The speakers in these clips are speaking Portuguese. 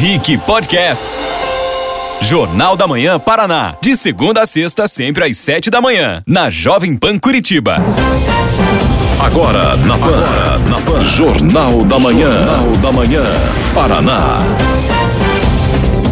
Rick Podcasts. Jornal da Manhã Paraná. De segunda a sexta, sempre às sete da manhã. Na Jovem Pan Curitiba. Agora, na Pan. Agora, na Pan. Jornal da Manhã. Jornal da Manhã. Paraná.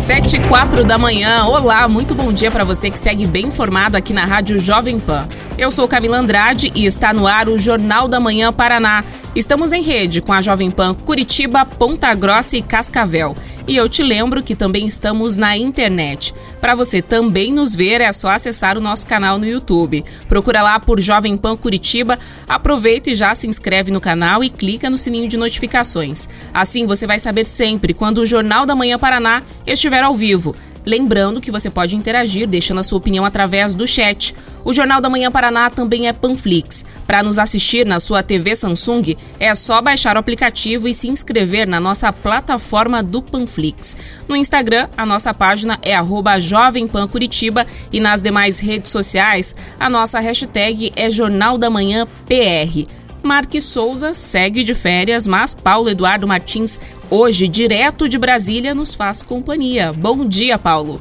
Sete e quatro da manhã. Olá, muito bom dia para você que segue bem informado aqui na Rádio Jovem Pan. Eu sou Camila Andrade e está no ar o Jornal da Manhã Paraná. Estamos em rede com a Jovem Pan Curitiba, Ponta Grossa e Cascavel. E eu te lembro que também estamos na internet. Para você também nos ver, é só acessar o nosso canal no YouTube. Procura lá por Jovem Pan Curitiba, aproveita e já se inscreve no canal e clica no sininho de notificações. Assim você vai saber sempre quando o Jornal da Manhã Paraná estiver ao vivo. Lembrando que você pode interagir deixando a sua opinião através do chat. O Jornal da Manhã Paraná também é Panflix. Para nos assistir na sua TV Samsung, é só baixar o aplicativo e se inscrever na nossa plataforma do Panflix. No Instagram, a nossa página é @jovempan_curitiba e nas demais redes sociais, a nossa hashtag é Jornal da Manhã PR. Marque Souza segue de férias, mas Paulo Eduardo Martins, hoje direto de Brasília, nos faz companhia. Bom dia, Paulo.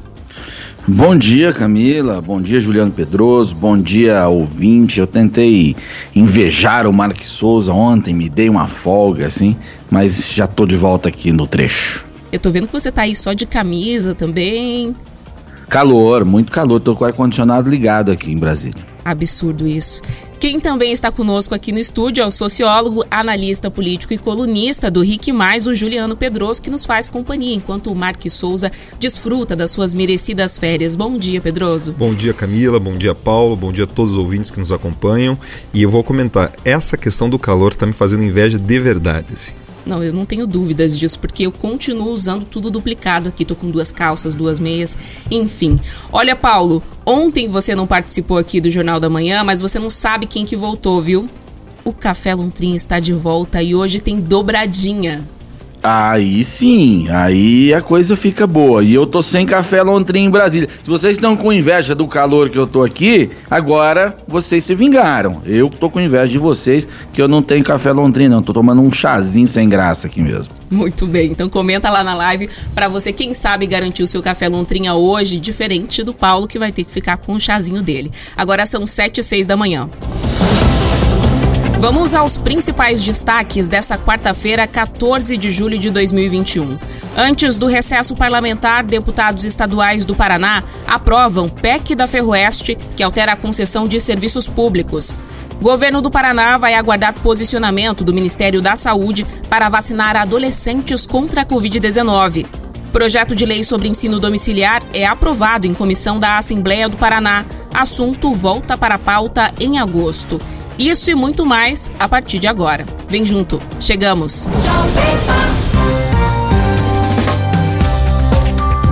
Bom dia, Camila. Bom dia, Juliano Pedroso. Bom dia, ouvinte. Eu tentei invejar o Mark Souza ontem, me dei uma folga, assim, mas já tô de volta aqui no trecho. Eu tô vendo que você tá aí só de camisa também. Calor, muito calor. Tô com o ar-condicionado ligado aqui em Brasília. Absurdo isso. Quem também está conosco aqui no estúdio é o sociólogo, analista político e colunista do Rick Mais, o Juliano Pedroso, que nos faz companhia enquanto o Mark Souza desfruta das suas merecidas férias. Bom dia, Pedroso. Bom dia, Camila. Bom dia, Paulo. Bom dia a todos os ouvintes que nos acompanham. E eu vou comentar, essa questão do calor está me fazendo inveja de verdade. Assim. Não, eu não tenho dúvidas disso, porque eu continuo usando tudo duplicado aqui. Tô com duas calças, duas meias, enfim. Olha, Paulo, ontem você não participou aqui do Jornal da Manhã, mas você não sabe quem que voltou, viu? O Café Lontrim está de volta e hoje tem dobradinha. Aí sim, aí a coisa fica boa. E eu tô sem café Lontrim em Brasília. Se vocês estão com inveja do calor que eu tô aqui, agora vocês se vingaram. Eu tô com inveja de vocês que eu não tenho café Lontrim não. Tô tomando um chazinho sem graça aqui mesmo. Muito bem, então comenta lá na live para você, quem sabe, garantir o seu café Lontrinha hoje, diferente do Paulo que vai ter que ficar com o chazinho dele. Agora são 7 e 6 da manhã. Vamos aos principais destaques dessa quarta-feira, 14 de julho de 2021. Antes do recesso parlamentar, deputados estaduais do Paraná aprovam PEC da Ferroeste, que altera a concessão de serviços públicos. Governo do Paraná vai aguardar posicionamento do Ministério da Saúde para vacinar adolescentes contra a Covid-19. Projeto de lei sobre ensino domiciliar é aprovado em comissão da Assembleia do Paraná. Assunto volta para a pauta em agosto. Isso e muito mais a partir de agora. Vem junto, chegamos!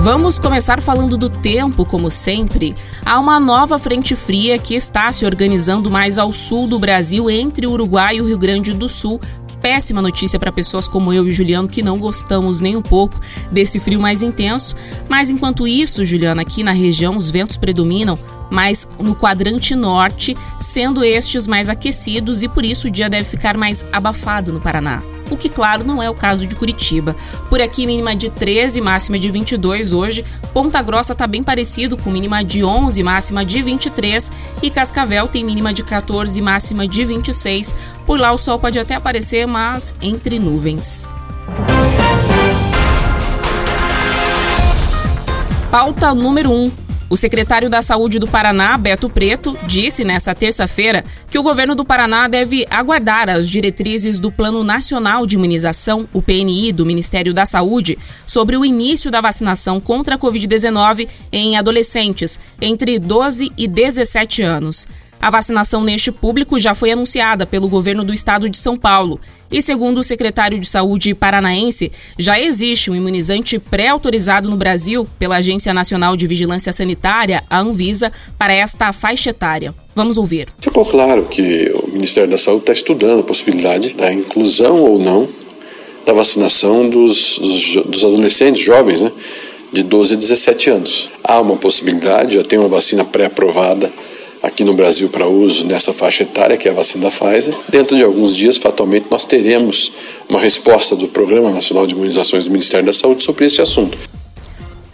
Vamos começar falando do tempo, como sempre. Há uma nova frente fria que está se organizando mais ao sul do Brasil, entre o Uruguai e o Rio Grande do Sul, péssima notícia para pessoas como eu e Juliano que não gostamos nem um pouco desse frio mais intenso. Mas enquanto isso, Juliana, aqui na região os ventos predominam mais no quadrante norte, sendo estes mais aquecidos e por isso o dia deve ficar mais abafado no Paraná. O que, claro, não é o caso de Curitiba. Por aqui, mínima de 13, máxima de 22 hoje. Ponta Grossa está bem parecido, com mínima de 11, máxima de 23. E Cascavel tem mínima de 14, máxima de 26. Por lá o sol pode até aparecer, mas entre nuvens. Pauta número 1. O secretário da Saúde do Paraná, Beto Preto, disse nesta terça-feira que o governo do Paraná deve aguardar as diretrizes do Plano Nacional de Imunização, o PNI, do Ministério da Saúde, sobre o início da vacinação contra a Covid-19 em adolescentes entre 12 e 17 anos. A vacinação neste público já foi anunciada pelo governo do estado de São Paulo. E segundo o secretário de Saúde paranaense, já existe um imunizante pré-autorizado no Brasil pela Agência Nacional de Vigilância Sanitária, a Anvisa, para esta faixa etária. Vamos ouvir. Ficou claro que o Ministério da Saúde está estudando a possibilidade da inclusão ou não da vacinação dos, dos adolescentes jovens, né, de 12 a 17 anos. Há uma possibilidade, já tem uma vacina pré-aprovada aqui no Brasil para uso nessa faixa etária, que é a vacina da Pfizer. Dentro de alguns dias, fatalmente, nós teremos uma resposta do Programa Nacional de Imunizações do Ministério da Saúde sobre esse assunto.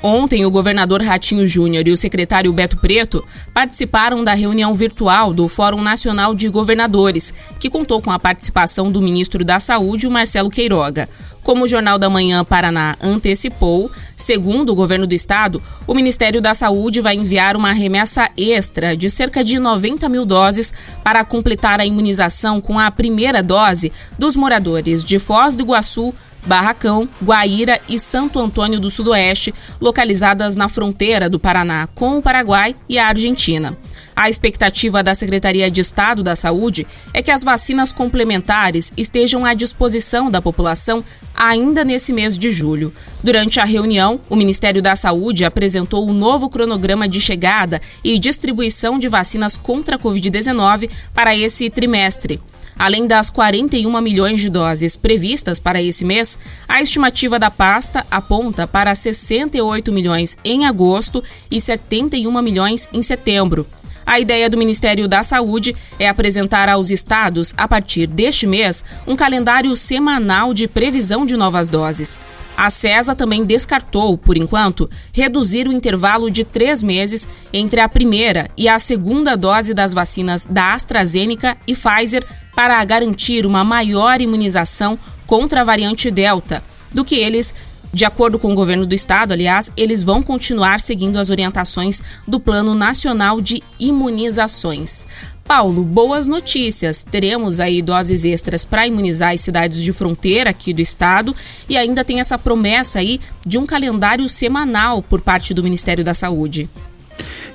Ontem, o governador Ratinho Júnior e o secretário Beto Preto participaram da reunião virtual do Fórum Nacional de Governadores, que contou com a participação do ministro da Saúde, Marcelo Queiroga. Como o Jornal da Manhã Paraná antecipou, segundo o governo do estado, o Ministério da Saúde vai enviar uma remessa extra de cerca de 90 mil doses para completar a imunização com a primeira dose dos moradores de Foz do Iguaçu, Barracão, Guaíra e Santo Antônio do Sudoeste, localizadas na fronteira do Paraná com o Paraguai e a Argentina. A expectativa da Secretaria de Estado da Saúde é que as vacinas complementares estejam à disposição da população ainda nesse mês de julho. Durante a reunião, o Ministério da Saúde apresentou o um novo cronograma de chegada e distribuição de vacinas contra a Covid-19 para esse trimestre. Além das 41 milhões de doses previstas para esse mês, a estimativa da pasta aponta para 68 milhões em agosto e 71 milhões em setembro. A ideia do Ministério da Saúde é apresentar aos estados, a partir deste mês, um calendário semanal de previsão de novas doses. A CESA também descartou, por enquanto, reduzir o intervalo de três meses entre a primeira e a segunda dose das vacinas da AstraZeneca e Pfizer para garantir uma maior imunização contra a variante Delta do que eles de acordo com o governo do estado, aliás, eles vão continuar seguindo as orientações do Plano Nacional de Imunizações. Paulo, boas notícias. Teremos aí doses extras para imunizar as cidades de fronteira aqui do estado e ainda tem essa promessa aí de um calendário semanal por parte do Ministério da Saúde.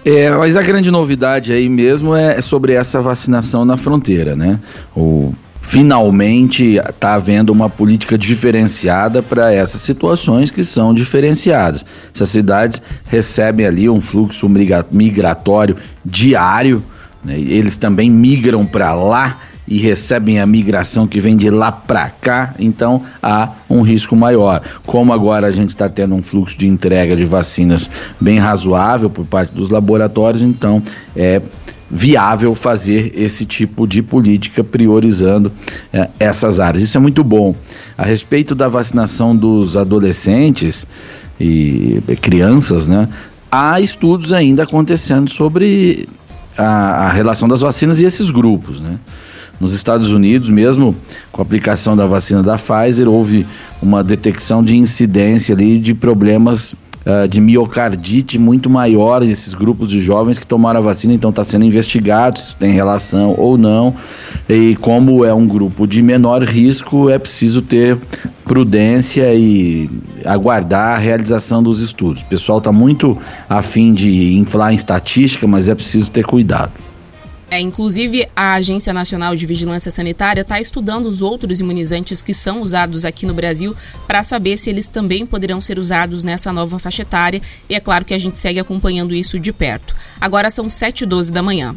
É, mas a grande novidade aí mesmo é sobre essa vacinação na fronteira, né? O finalmente está havendo uma política diferenciada para essas situações que são diferenciadas. Essas cidades recebem ali um fluxo migratório diário, né? eles também migram para lá e recebem a migração que vem de lá para cá, então há um risco maior. Como agora a gente está tendo um fluxo de entrega de vacinas bem razoável por parte dos laboratórios, então é viável fazer esse tipo de política priorizando eh, essas áreas. Isso é muito bom. A respeito da vacinação dos adolescentes e crianças, né, há estudos ainda acontecendo sobre a, a relação das vacinas e esses grupos, né? Nos Estados Unidos, mesmo com a aplicação da vacina da Pfizer, houve uma detecção de incidência ali de problemas uh, de miocardite muito maior nesses grupos de jovens que tomaram a vacina, então está sendo investigado se tem relação ou não. E como é um grupo de menor risco, é preciso ter prudência e aguardar a realização dos estudos. O pessoal está muito afim de inflar em estatística, mas é preciso ter cuidado. É, inclusive, a Agência Nacional de Vigilância Sanitária está estudando os outros imunizantes que são usados aqui no Brasil para saber se eles também poderão ser usados nessa nova faixa etária. E é claro que a gente segue acompanhando isso de perto. Agora são 7h12 da manhã.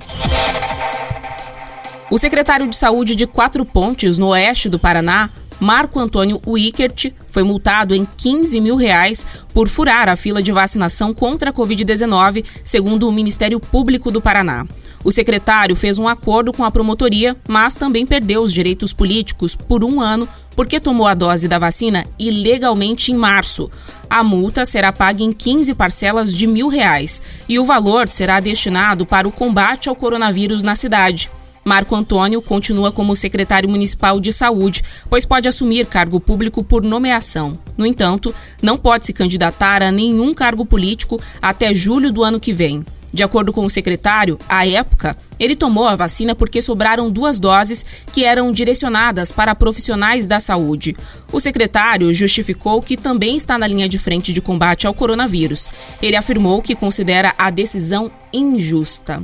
O secretário de Saúde de Quatro Pontes, no oeste do Paraná, Marco Antônio Wickert foi multado em 15 mil reais por furar a fila de vacinação contra a Covid-19, segundo o Ministério Público do Paraná. O secretário fez um acordo com a promotoria, mas também perdeu os direitos políticos por um ano porque tomou a dose da vacina ilegalmente em março. A multa será paga em 15 parcelas de mil reais e o valor será destinado para o combate ao coronavírus na cidade. Marco Antônio continua como secretário municipal de saúde, pois pode assumir cargo público por nomeação. No entanto, não pode se candidatar a nenhum cargo político até julho do ano que vem. De acordo com o secretário, à época, ele tomou a vacina porque sobraram duas doses que eram direcionadas para profissionais da saúde. O secretário justificou que também está na linha de frente de combate ao coronavírus. Ele afirmou que considera a decisão injusta.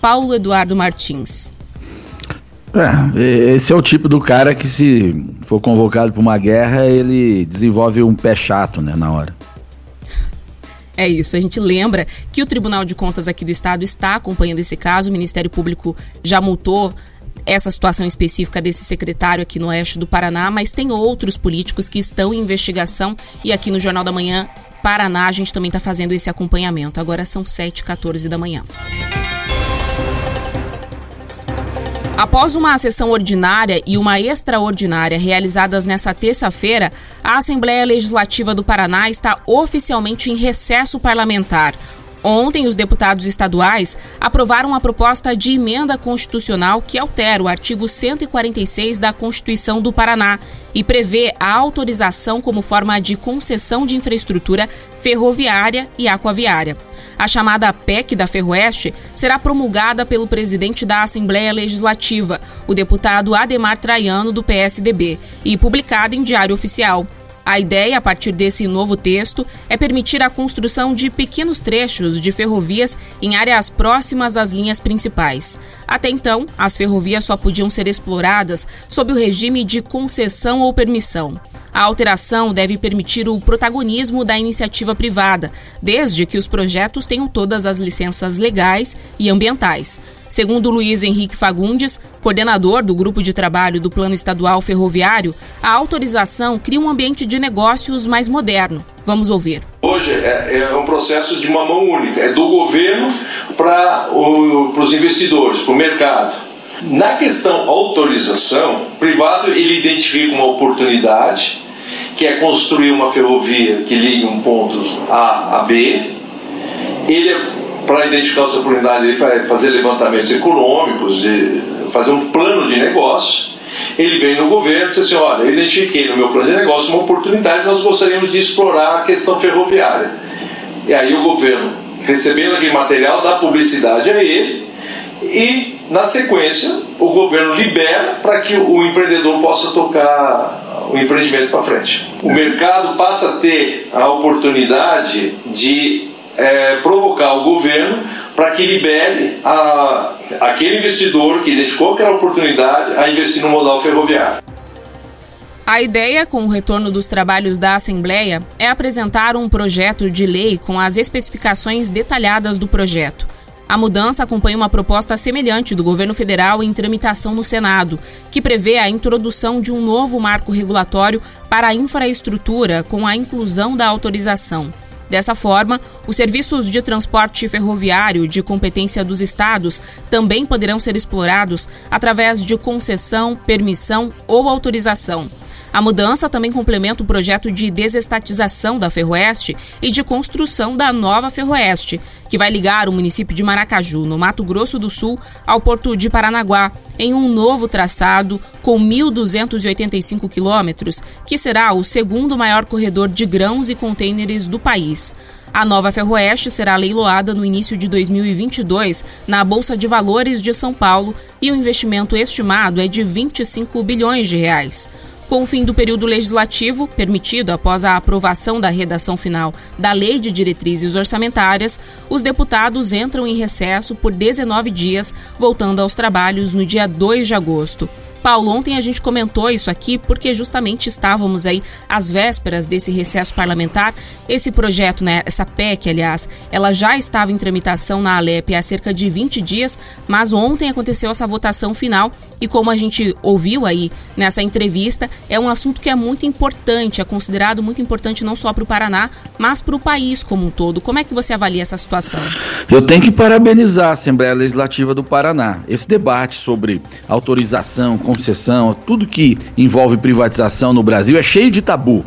Paulo Eduardo Martins. É, esse é o tipo do cara que, se for convocado para uma guerra, ele desenvolve um pé chato né, na hora. É isso. A gente lembra que o Tribunal de Contas aqui do Estado está acompanhando esse caso. O Ministério Público já multou essa situação específica desse secretário aqui no oeste do Paraná, mas tem outros políticos que estão em investigação e aqui no Jornal da Manhã Paraná a gente também está fazendo esse acompanhamento. Agora são 7h14 da manhã. Após uma sessão ordinária e uma extraordinária realizadas nesta terça-feira, a Assembleia Legislativa do Paraná está oficialmente em recesso parlamentar. Ontem, os deputados estaduais aprovaram a proposta de emenda constitucional que altera o artigo 146 da Constituição do Paraná e prevê a autorização como forma de concessão de infraestrutura ferroviária e aquaviária. A chamada PEC da Ferroeste será promulgada pelo presidente da Assembleia Legislativa, o deputado Ademar Traiano, do PSDB, e publicada em Diário Oficial. A ideia, a partir desse novo texto, é permitir a construção de pequenos trechos de ferrovias em áreas próximas às linhas principais. Até então, as ferrovias só podiam ser exploradas sob o regime de concessão ou permissão. A alteração deve permitir o protagonismo da iniciativa privada, desde que os projetos tenham todas as licenças legais e ambientais. Segundo Luiz Henrique Fagundes, coordenador do grupo de trabalho do Plano Estadual Ferroviário, a autorização cria um ambiente de negócios mais moderno. Vamos ouvir. Hoje é, é um processo de uma mão única, é do governo para os investidores, para o mercado. Na questão autorização, o privado ele identifica uma oportunidade que é construir uma ferrovia que ligue um ponto A a B. Ele, para identificar essa oportunidade, ele fazer levantamentos econômicos, fazer um plano de negócio. Ele vem no governo e diz assim: Olha, eu identifiquei no meu plano de negócio uma oportunidade, nós gostaríamos de explorar a questão ferroviária. E aí o governo, recebendo aquele material, dá publicidade a ele e, na sequência, o governo libera para que o empreendedor possa tocar o empreendimento para frente. O mercado passa a ter a oportunidade de é, provocar o governo para que libere a, aquele investidor que identificou aquela oportunidade a investir no modal ferroviário. A ideia, com o retorno dos trabalhos da Assembleia, é apresentar um projeto de lei com as especificações detalhadas do projeto. A mudança acompanha uma proposta semelhante do governo federal em tramitação no Senado, que prevê a introdução de um novo marco regulatório para a infraestrutura com a inclusão da autorização. Dessa forma, os serviços de transporte ferroviário de competência dos estados também poderão ser explorados através de concessão, permissão ou autorização. A mudança também complementa o projeto de desestatização da Ferroeste e de construção da nova Ferroeste, que vai ligar o município de Maracaju, no Mato Grosso do Sul, ao porto de Paranaguá, em um novo traçado com 1.285 quilômetros, que será o segundo maior corredor de grãos e contêineres do país. A nova Ferroeste será leiloada no início de 2022 na Bolsa de Valores de São Paulo e o investimento estimado é de 25 bilhões de reais. Com o fim do período legislativo, permitido após a aprovação da redação final da Lei de Diretrizes Orçamentárias, os deputados entram em recesso por 19 dias, voltando aos trabalhos no dia 2 de agosto. Paulo, ontem a gente comentou isso aqui porque justamente estávamos aí às vésperas desse recesso parlamentar. Esse projeto, né, essa PEC, aliás, ela já estava em tramitação na Alep há cerca de 20 dias, mas ontem aconteceu essa votação final e como a gente ouviu aí nessa entrevista, é um assunto que é muito importante, é considerado muito importante não só para o Paraná, mas para o país como um todo. Como é que você avalia essa situação? Eu tenho que parabenizar a Assembleia Legislativa do Paraná. Esse debate sobre autorização, concessão, tudo que envolve privatização no Brasil é cheio de tabu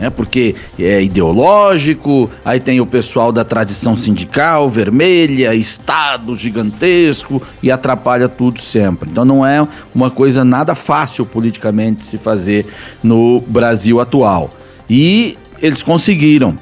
né? Porque é ideológico, aí tem o pessoal da tradição sindical, vermelha, Estado gigantesco e atrapalha tudo sempre. Então não é uma coisa nada fácil politicamente se fazer no Brasil atual. E eles conseguiram.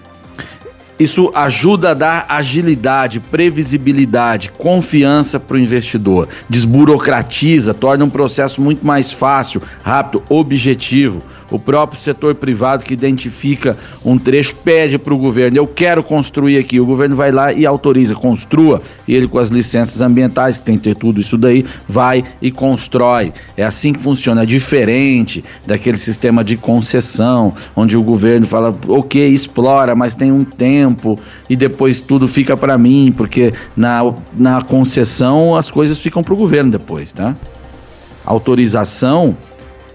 Isso ajuda a dar agilidade, previsibilidade, confiança para o investidor, desburocratiza, torna um processo muito mais fácil, rápido, objetivo o próprio setor privado que identifica um trecho pede para o governo: eu quero construir aqui. O governo vai lá e autoriza, construa. E ele, com as licenças ambientais, que tem que ter tudo isso daí, vai e constrói. É assim que funciona. É diferente daquele sistema de concessão, onde o governo fala: ok, explora, mas tem um tempo e depois tudo fica para mim, porque na, na concessão as coisas ficam para o governo depois, tá? Autorização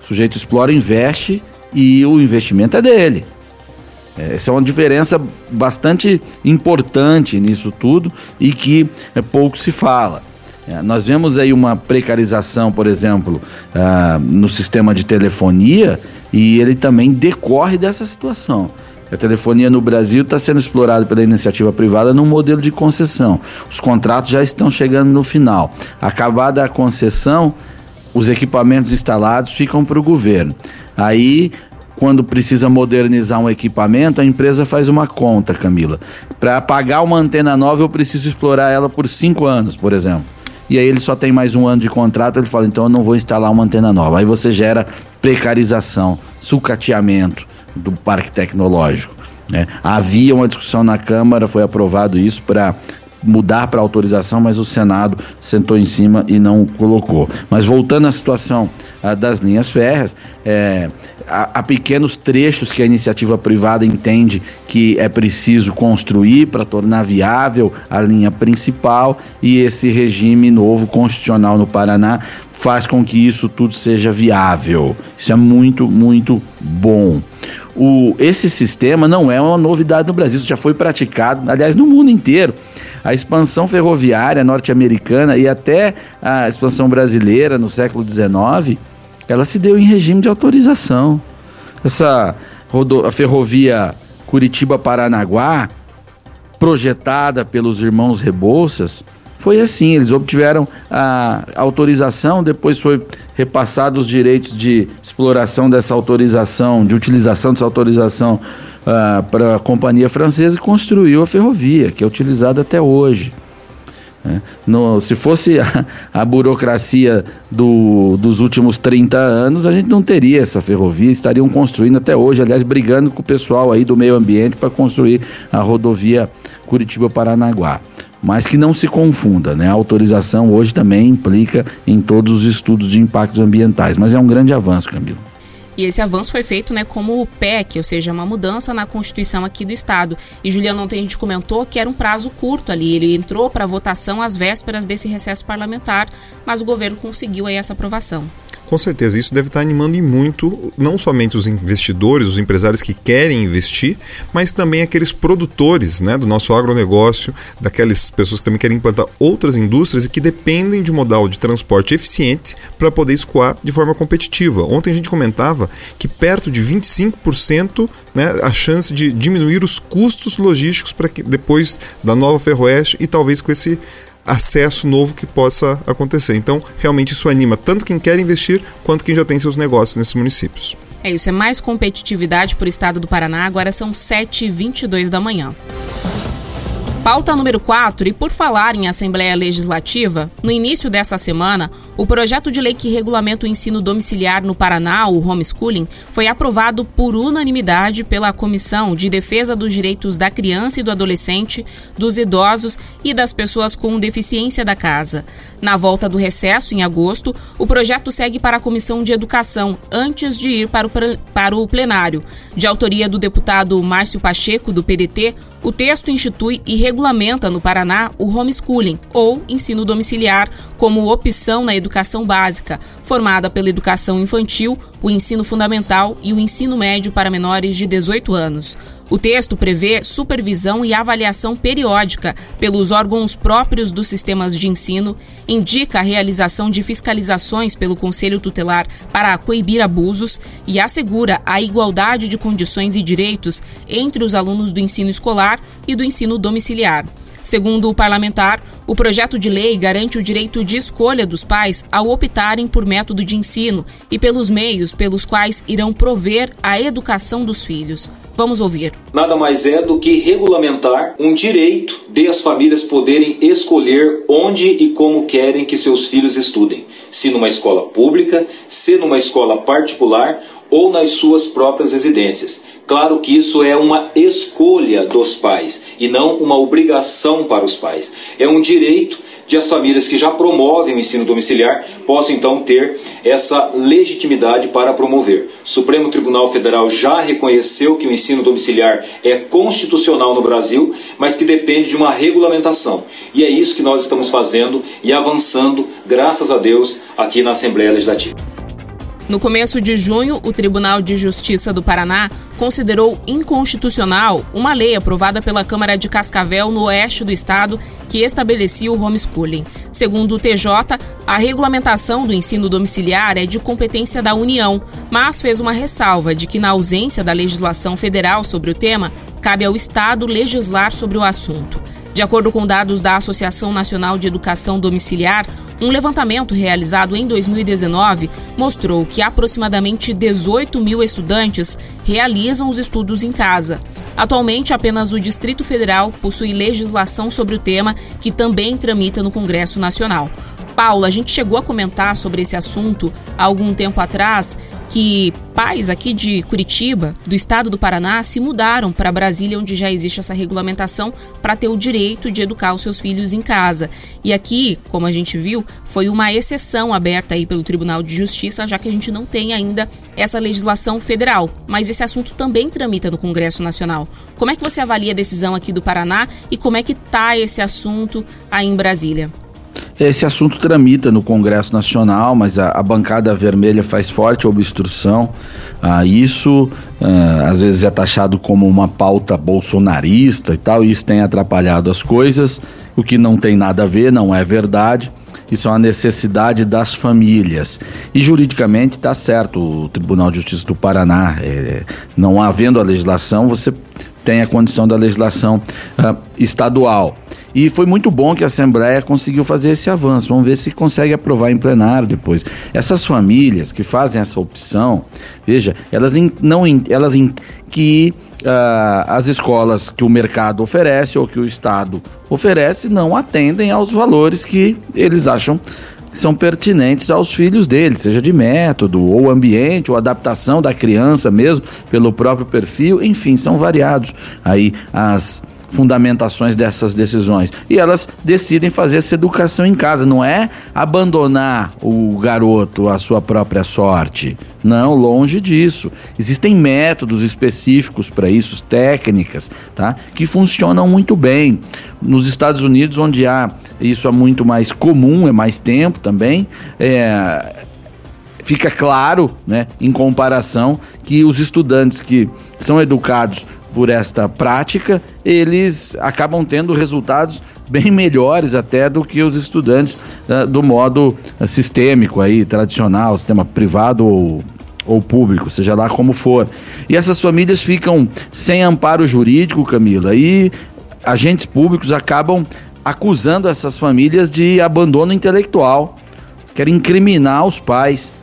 o sujeito explora, investe e o investimento é dele. É, essa é uma diferença bastante importante nisso tudo e que é, pouco se fala. É, nós vemos aí uma precarização, por exemplo, uh, no sistema de telefonia e ele também decorre dessa situação. A telefonia no Brasil está sendo explorada pela iniciativa privada num modelo de concessão. Os contratos já estão chegando no final. Acabada a concessão, os equipamentos instalados ficam para o governo. Aí, quando precisa modernizar um equipamento, a empresa faz uma conta, Camila. Para pagar uma antena nova, eu preciso explorar ela por cinco anos, por exemplo e aí ele só tem mais um ano de contrato, ele fala, então eu não vou instalar uma antena nova. Aí você gera precarização, sucateamento do parque tecnológico. Né? Havia uma discussão na Câmara, foi aprovado isso para mudar para autorização, mas o Senado sentou em cima e não colocou. Mas voltando à situação ah, das linhas férreas, é, há, há, pequenos trechos que a iniciativa privada entende que é preciso construir para tornar viável a linha principal e esse regime novo constitucional no Paraná faz com que isso tudo seja viável. Isso é muito, muito bom. O, esse sistema não é uma novidade no Brasil, já foi praticado, aliás, no mundo inteiro a expansão ferroviária norte-americana e até a expansão brasileira no século XIX, ela se deu em regime de autorização. Essa rodo, a ferrovia Curitiba-Paranaguá, projetada pelos irmãos Rebouças, foi assim, eles obtiveram a autorização, depois foi repassado os direitos de exploração dessa autorização, de utilização dessa autorização uh, para a companhia francesa e construiu a ferrovia, que é utilizada até hoje. Né? No, se fosse a, a burocracia do, dos últimos 30 anos, a gente não teria essa ferrovia, estariam construindo até hoje, aliás, brigando com o pessoal aí do meio ambiente para construir a rodovia Curitiba-Paranaguá. Mas que não se confunda, né? A autorização hoje também implica em todos os estudos de impactos ambientais, mas é um grande avanço, Camilo. E esse avanço foi feito né, como o PEC, ou seja, uma mudança na Constituição aqui do Estado. E Juliano, ontem a gente comentou que era um prazo curto ali. Ele entrou para votação às vésperas desse recesso parlamentar, mas o governo conseguiu aí essa aprovação. Com certeza, isso deve estar animando muito não somente os investidores, os empresários que querem investir, mas também aqueles produtores né, do nosso agronegócio, daquelas pessoas que também querem implantar outras indústrias e que dependem de modal de transporte eficiente para poder escoar de forma competitiva. Ontem a gente comentava que perto de 25% né, a chance de diminuir os custos logísticos para que depois da nova Ferroeste e talvez com esse acesso novo que possa acontecer. Então, realmente isso anima tanto quem quer investir quanto quem já tem seus negócios nesses municípios. É isso, é mais competitividade para o estado do Paraná. Agora são 7h22 da manhã. Pauta número 4, e por falar em Assembleia Legislativa, no início dessa semana, o projeto de lei que regulamenta o ensino domiciliar no Paraná, o homeschooling, foi aprovado por unanimidade pela Comissão de Defesa dos Direitos da Criança e do Adolescente, dos Idosos e das Pessoas com Deficiência da Casa. Na volta do recesso, em agosto, o projeto segue para a Comissão de Educação, antes de ir para o, para o plenário. De autoria do deputado Márcio Pacheco, do PDT, o texto institui e regulamenta no Paraná o homeschooling, ou ensino domiciliar, como opção na educação básica, formada pela educação infantil, o ensino fundamental e o ensino médio para menores de 18 anos. O texto prevê supervisão e avaliação periódica pelos órgãos próprios dos sistemas de ensino, indica a realização de fiscalizações pelo Conselho Tutelar para coibir abusos e assegura a igualdade de condições e direitos entre os alunos do ensino escolar e do ensino domiciliar. Segundo o parlamentar, o projeto de lei garante o direito de escolha dos pais ao optarem por método de ensino e pelos meios pelos quais irão prover a educação dos filhos. Vamos ouvir. Nada mais é do que regulamentar um direito de as famílias poderem escolher onde e como querem que seus filhos estudem, se numa escola pública, se numa escola particular ou nas suas próprias residências. Claro que isso é uma escolha dos pais e não uma obrigação para os pais. É um direito de as famílias que já promovem o ensino domiciliar possam então ter essa legitimidade para promover. O Supremo Tribunal Federal já reconheceu que o ensino domiciliar é constitucional no Brasil, mas que depende de uma regulamentação. E é isso que nós estamos fazendo e avançando, graças a Deus, aqui na Assembleia Legislativa. No começo de junho, o Tribunal de Justiça do Paraná considerou inconstitucional uma lei aprovada pela Câmara de Cascavel, no oeste do estado, que estabelecia o homeschooling. Segundo o TJ, a regulamentação do ensino domiciliar é de competência da União, mas fez uma ressalva de que, na ausência da legislação federal sobre o tema, cabe ao Estado legislar sobre o assunto. De acordo com dados da Associação Nacional de Educação Domiciliar, um levantamento realizado em 2019 mostrou que aproximadamente 18 mil estudantes realizam os estudos em casa. Atualmente, apenas o Distrito Federal possui legislação sobre o tema, que também tramita no Congresso Nacional. Paula, a gente chegou a comentar sobre esse assunto há algum tempo atrás que pais aqui de Curitiba, do estado do Paraná, se mudaram para Brasília, onde já existe essa regulamentação, para ter o direito de educar os seus filhos em casa. E aqui, como a gente viu, foi uma exceção aberta aí pelo Tribunal de Justiça, já que a gente não tem ainda essa legislação federal. Mas esse assunto também tramita no Congresso Nacional. Como é que você avalia a decisão aqui do Paraná e como é que está esse assunto aí em Brasília? Esse assunto tramita no Congresso Nacional, mas a, a bancada vermelha faz forte obstrução a isso. Uh, às vezes é taxado como uma pauta bolsonarista e tal, e isso tem atrapalhado as coisas, o que não tem nada a ver, não é verdade. Isso é uma necessidade das famílias. E juridicamente está certo, o Tribunal de Justiça do Paraná, é, não havendo a legislação, você tem a condição da legislação uh, estadual. E foi muito bom que a Assembleia conseguiu fazer esse avanço. Vamos ver se consegue aprovar em plenário depois. Essas famílias que fazem essa opção, veja, elas in, não in, elas in, que uh, as escolas que o mercado oferece ou que o Estado oferece não atendem aos valores que eles acham que são pertinentes aos filhos deles, seja de método, ou ambiente, ou adaptação da criança mesmo, pelo próprio perfil, enfim, são variados. Aí as fundamentações dessas decisões. E elas decidem fazer essa educação em casa, não é abandonar o garoto à sua própria sorte. Não, longe disso. Existem métodos específicos para isso, técnicas, tá? Que funcionam muito bem. Nos Estados Unidos, onde há isso é muito mais comum, é mais tempo também, é, fica claro, né, em comparação, que os estudantes que são educados por esta prática, eles acabam tendo resultados bem melhores até do que os estudantes uh, do modo uh, sistêmico aí, tradicional, sistema privado ou, ou público, seja lá como for. E essas famílias ficam sem amparo jurídico, Camila, e agentes públicos acabam acusando essas famílias de abandono intelectual, querem incriminar os pais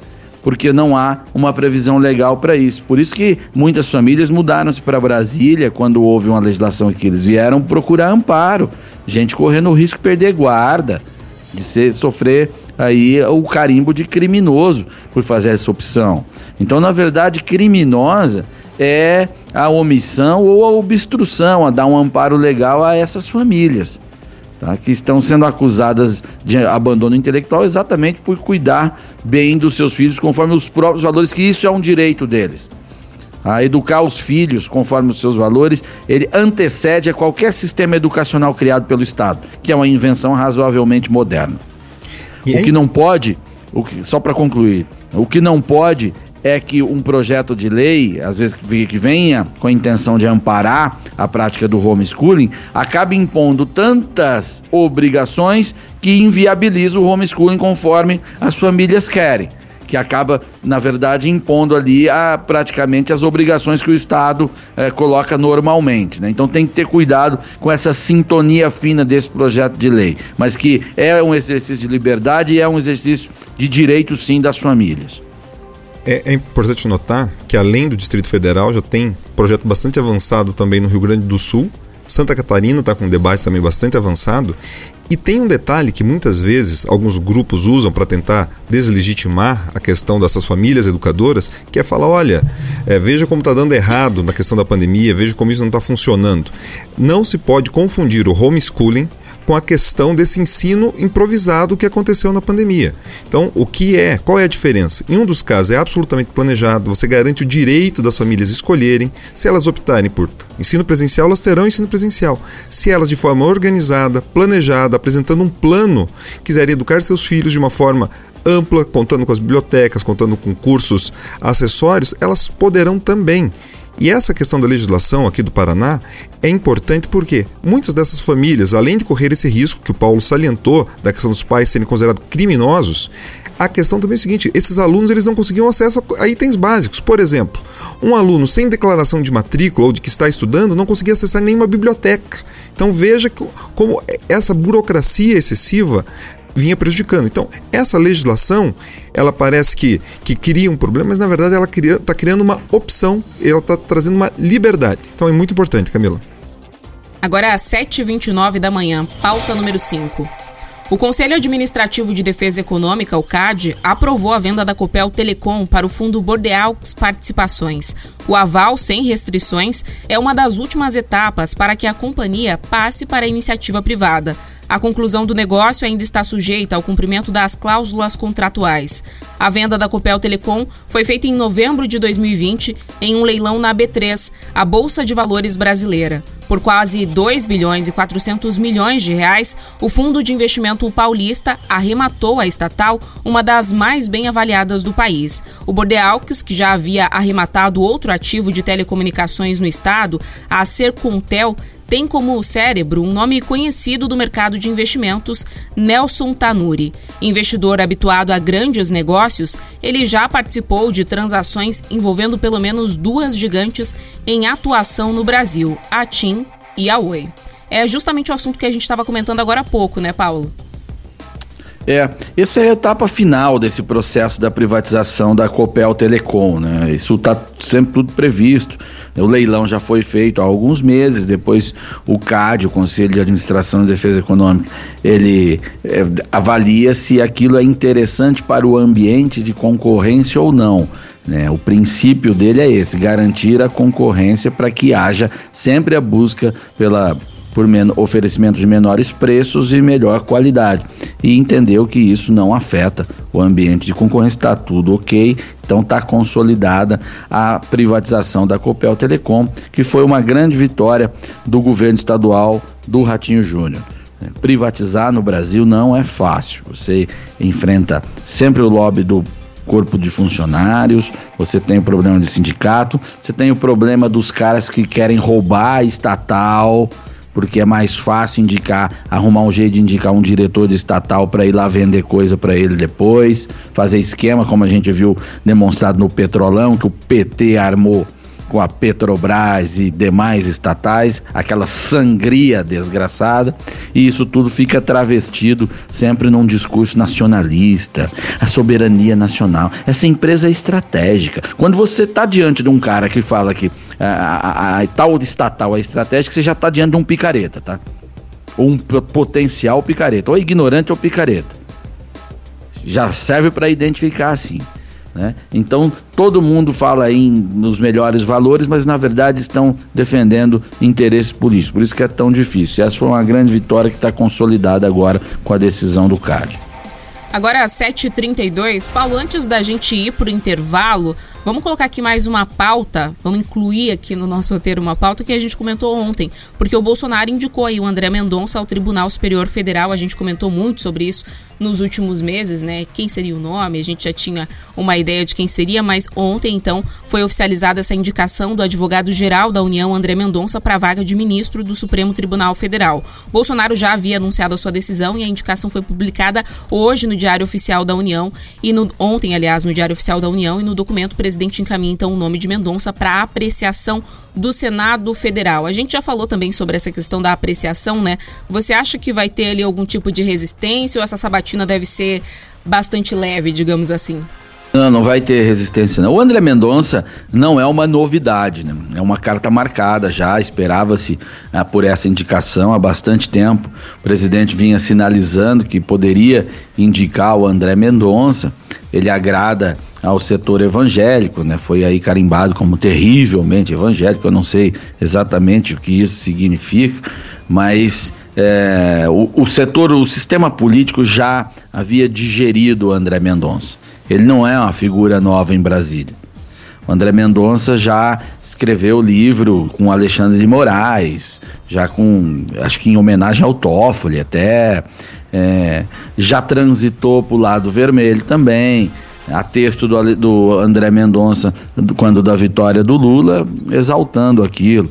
porque não há uma previsão legal para isso. Por isso que muitas famílias mudaram-se para Brasília quando houve uma legislação que eles vieram procurar amparo. Gente correndo o risco de perder guarda, de ser, sofrer aí o carimbo de criminoso por fazer essa opção. Então, na verdade, criminosa é a omissão ou a obstrução a dar um amparo legal a essas famílias tá, que estão sendo acusadas de abandono intelectual exatamente por cuidar bem dos seus filhos conforme os próprios valores, que isso é um direito deles. A educar os filhos conforme os seus valores, ele antecede a qualquer sistema educacional criado pelo Estado, que é uma invenção razoavelmente moderna. O que não pode, o que, só para concluir, o que não pode é que um projeto de lei, às vezes que venha com a intenção de amparar a prática do homeschooling, acabe impondo tantas obrigações que inviabiliza o homeschooling conforme as famílias querem que acaba, na verdade, impondo ali a, praticamente as obrigações que o Estado eh, coloca normalmente. Né? Então tem que ter cuidado com essa sintonia fina desse projeto de lei, mas que é um exercício de liberdade e é um exercício de direito, sim, das famílias. É, é, importante notar que além do Distrito Federal já tem projeto bastante avançado também no Rio Grande do Sul. Santa Catarina está com um debate também bastante avançado. E tem um detalhe que muitas vezes alguns grupos usam para tentar deslegitimar a questão dessas famílias educadoras, que é falar: olha, é, veja como está dando errado na questão da pandemia, veja como isso não está funcionando. Não se pode confundir o homeschooling com a questão desse ensino improvisado que aconteceu na pandemia. Então, o que é? Qual é a diferença? Em um dos casos é absolutamente planejado, você garante o direito das famílias escolherem. Se elas optarem por ensino presencial, elas terão ensino presencial. Se elas, de forma organizada, planejada, apresentando um plano, quiserem educar seus filhos de uma forma ampla, contando com as bibliotecas, contando com cursos acessórios, elas poderão também. E essa questão da legislação aqui do Paraná é importante porque muitas dessas famílias, além de correr esse risco que o Paulo salientou, da questão dos pais serem considerados criminosos, a questão também é o seguinte: esses alunos eles não conseguiam acesso a itens básicos. Por exemplo, um aluno sem declaração de matrícula ou de que está estudando não conseguia acessar nenhuma biblioteca. Então veja como essa burocracia excessiva vinha prejudicando. Então, essa legislação, ela parece que, que cria um problema, mas na verdade ela está criando uma opção, ela está trazendo uma liberdade. Então é muito importante, Camila. Agora às 7h29 da manhã, pauta número 5. O Conselho Administrativo de Defesa Econômica, o CAD, aprovou a venda da Copel Telecom para o fundo Bordeaux Participações. O aval, sem restrições, é uma das últimas etapas para que a companhia passe para a iniciativa privada. A conclusão do negócio ainda está sujeita ao cumprimento das cláusulas contratuais. A venda da Copel Telecom foi feita em novembro de 2020 em um leilão na B3, a Bolsa de Valores brasileira. Por quase 2 bilhões e 400 milhões de reais, o Fundo de Investimento Paulista arrematou a estatal, uma das mais bem avaliadas do país. O Bordeaux, que já havia arrematado outro ativo de telecomunicações no estado, a Sercontel, tem como cérebro um nome conhecido do mercado de investimentos, Nelson Tanuri. Investidor habituado a grandes negócios, ele já participou de transações envolvendo pelo menos duas gigantes em atuação no Brasil, a TIM e a Oi. É justamente o assunto que a gente estava comentando agora há pouco, né, Paulo? É, essa é a etapa final desse processo da privatização da Copel Telecom, né? Isso está sempre tudo previsto. O leilão já foi feito há alguns meses, depois o CAD, o Conselho de Administração e Defesa Econômica, ele é, avalia se aquilo é interessante para o ambiente de concorrência ou não. Né? O princípio dele é esse: garantir a concorrência para que haja sempre a busca pela por oferecimento de menores preços e melhor qualidade. E entendeu que isso não afeta o ambiente de concorrência, está tudo ok. Então está consolidada a privatização da Copel Telecom, que foi uma grande vitória do governo estadual do Ratinho Júnior. Privatizar no Brasil não é fácil. Você enfrenta sempre o lobby do corpo de funcionários, você tem o problema de sindicato, você tem o problema dos caras que querem roubar estatal, porque é mais fácil indicar, arrumar um jeito de indicar um diretor de estatal para ir lá vender coisa para ele depois, fazer esquema, como a gente viu demonstrado no Petrolão, que o PT armou com a Petrobras e demais estatais, aquela sangria desgraçada, e isso tudo fica travestido sempre num discurso nacionalista, a soberania nacional. Essa empresa é estratégica. Quando você está diante de um cara que fala que a, a, a tal estatal é estratégica, você já está diante de um picareta, tá? Ou um potencial picareta, ou ignorante ou picareta. Já serve para identificar assim. Né? Então todo mundo fala aí nos melhores valores, mas na verdade estão defendendo interesses políticos. Por isso que é tão difícil. Essa foi uma grande vitória que está consolidada agora com a decisão do CAD. Agora às 7h32, Paulo, antes da gente ir para o intervalo, Vamos colocar aqui mais uma pauta, vamos incluir aqui no nosso roteiro uma pauta que a gente comentou ontem, porque o Bolsonaro indicou aí o André Mendonça ao Tribunal Superior Federal, a gente comentou muito sobre isso nos últimos meses, né? Quem seria o nome? A gente já tinha uma ideia de quem seria, mas ontem, então, foi oficializada essa indicação do advogado-geral da União, André Mendonça, para a vaga de ministro do Supremo Tribunal Federal. Bolsonaro já havia anunciado a sua decisão e a indicação foi publicada hoje no Diário Oficial da União e no, ontem, aliás, no Diário Oficial da União e no documento presidente encaminha então o nome de Mendonça para apreciação do Senado Federal. A gente já falou também sobre essa questão da apreciação, né? Você acha que vai ter ali algum tipo de resistência ou essa sabatina deve ser bastante leve, digamos assim? Não, não vai ter resistência não. O André Mendonça não é uma novidade, né? É uma carta marcada já, esperava-se ah, por essa indicação há bastante tempo. O presidente vinha sinalizando que poderia indicar o André Mendonça. Ele agrada ao setor evangélico, né? Foi aí carimbado como terrivelmente evangélico, eu não sei exatamente o que isso significa, mas é, o, o, setor, o sistema político já havia digerido o André Mendonça. Ele não é uma figura nova em Brasília. O André Mendonça já escreveu livro com Alexandre de Moraes, já com, acho que em homenagem ao Toffoli, até é, já transitou para o lado vermelho também. A texto do, do André Mendonça, quando da vitória do Lula, exaltando aquilo.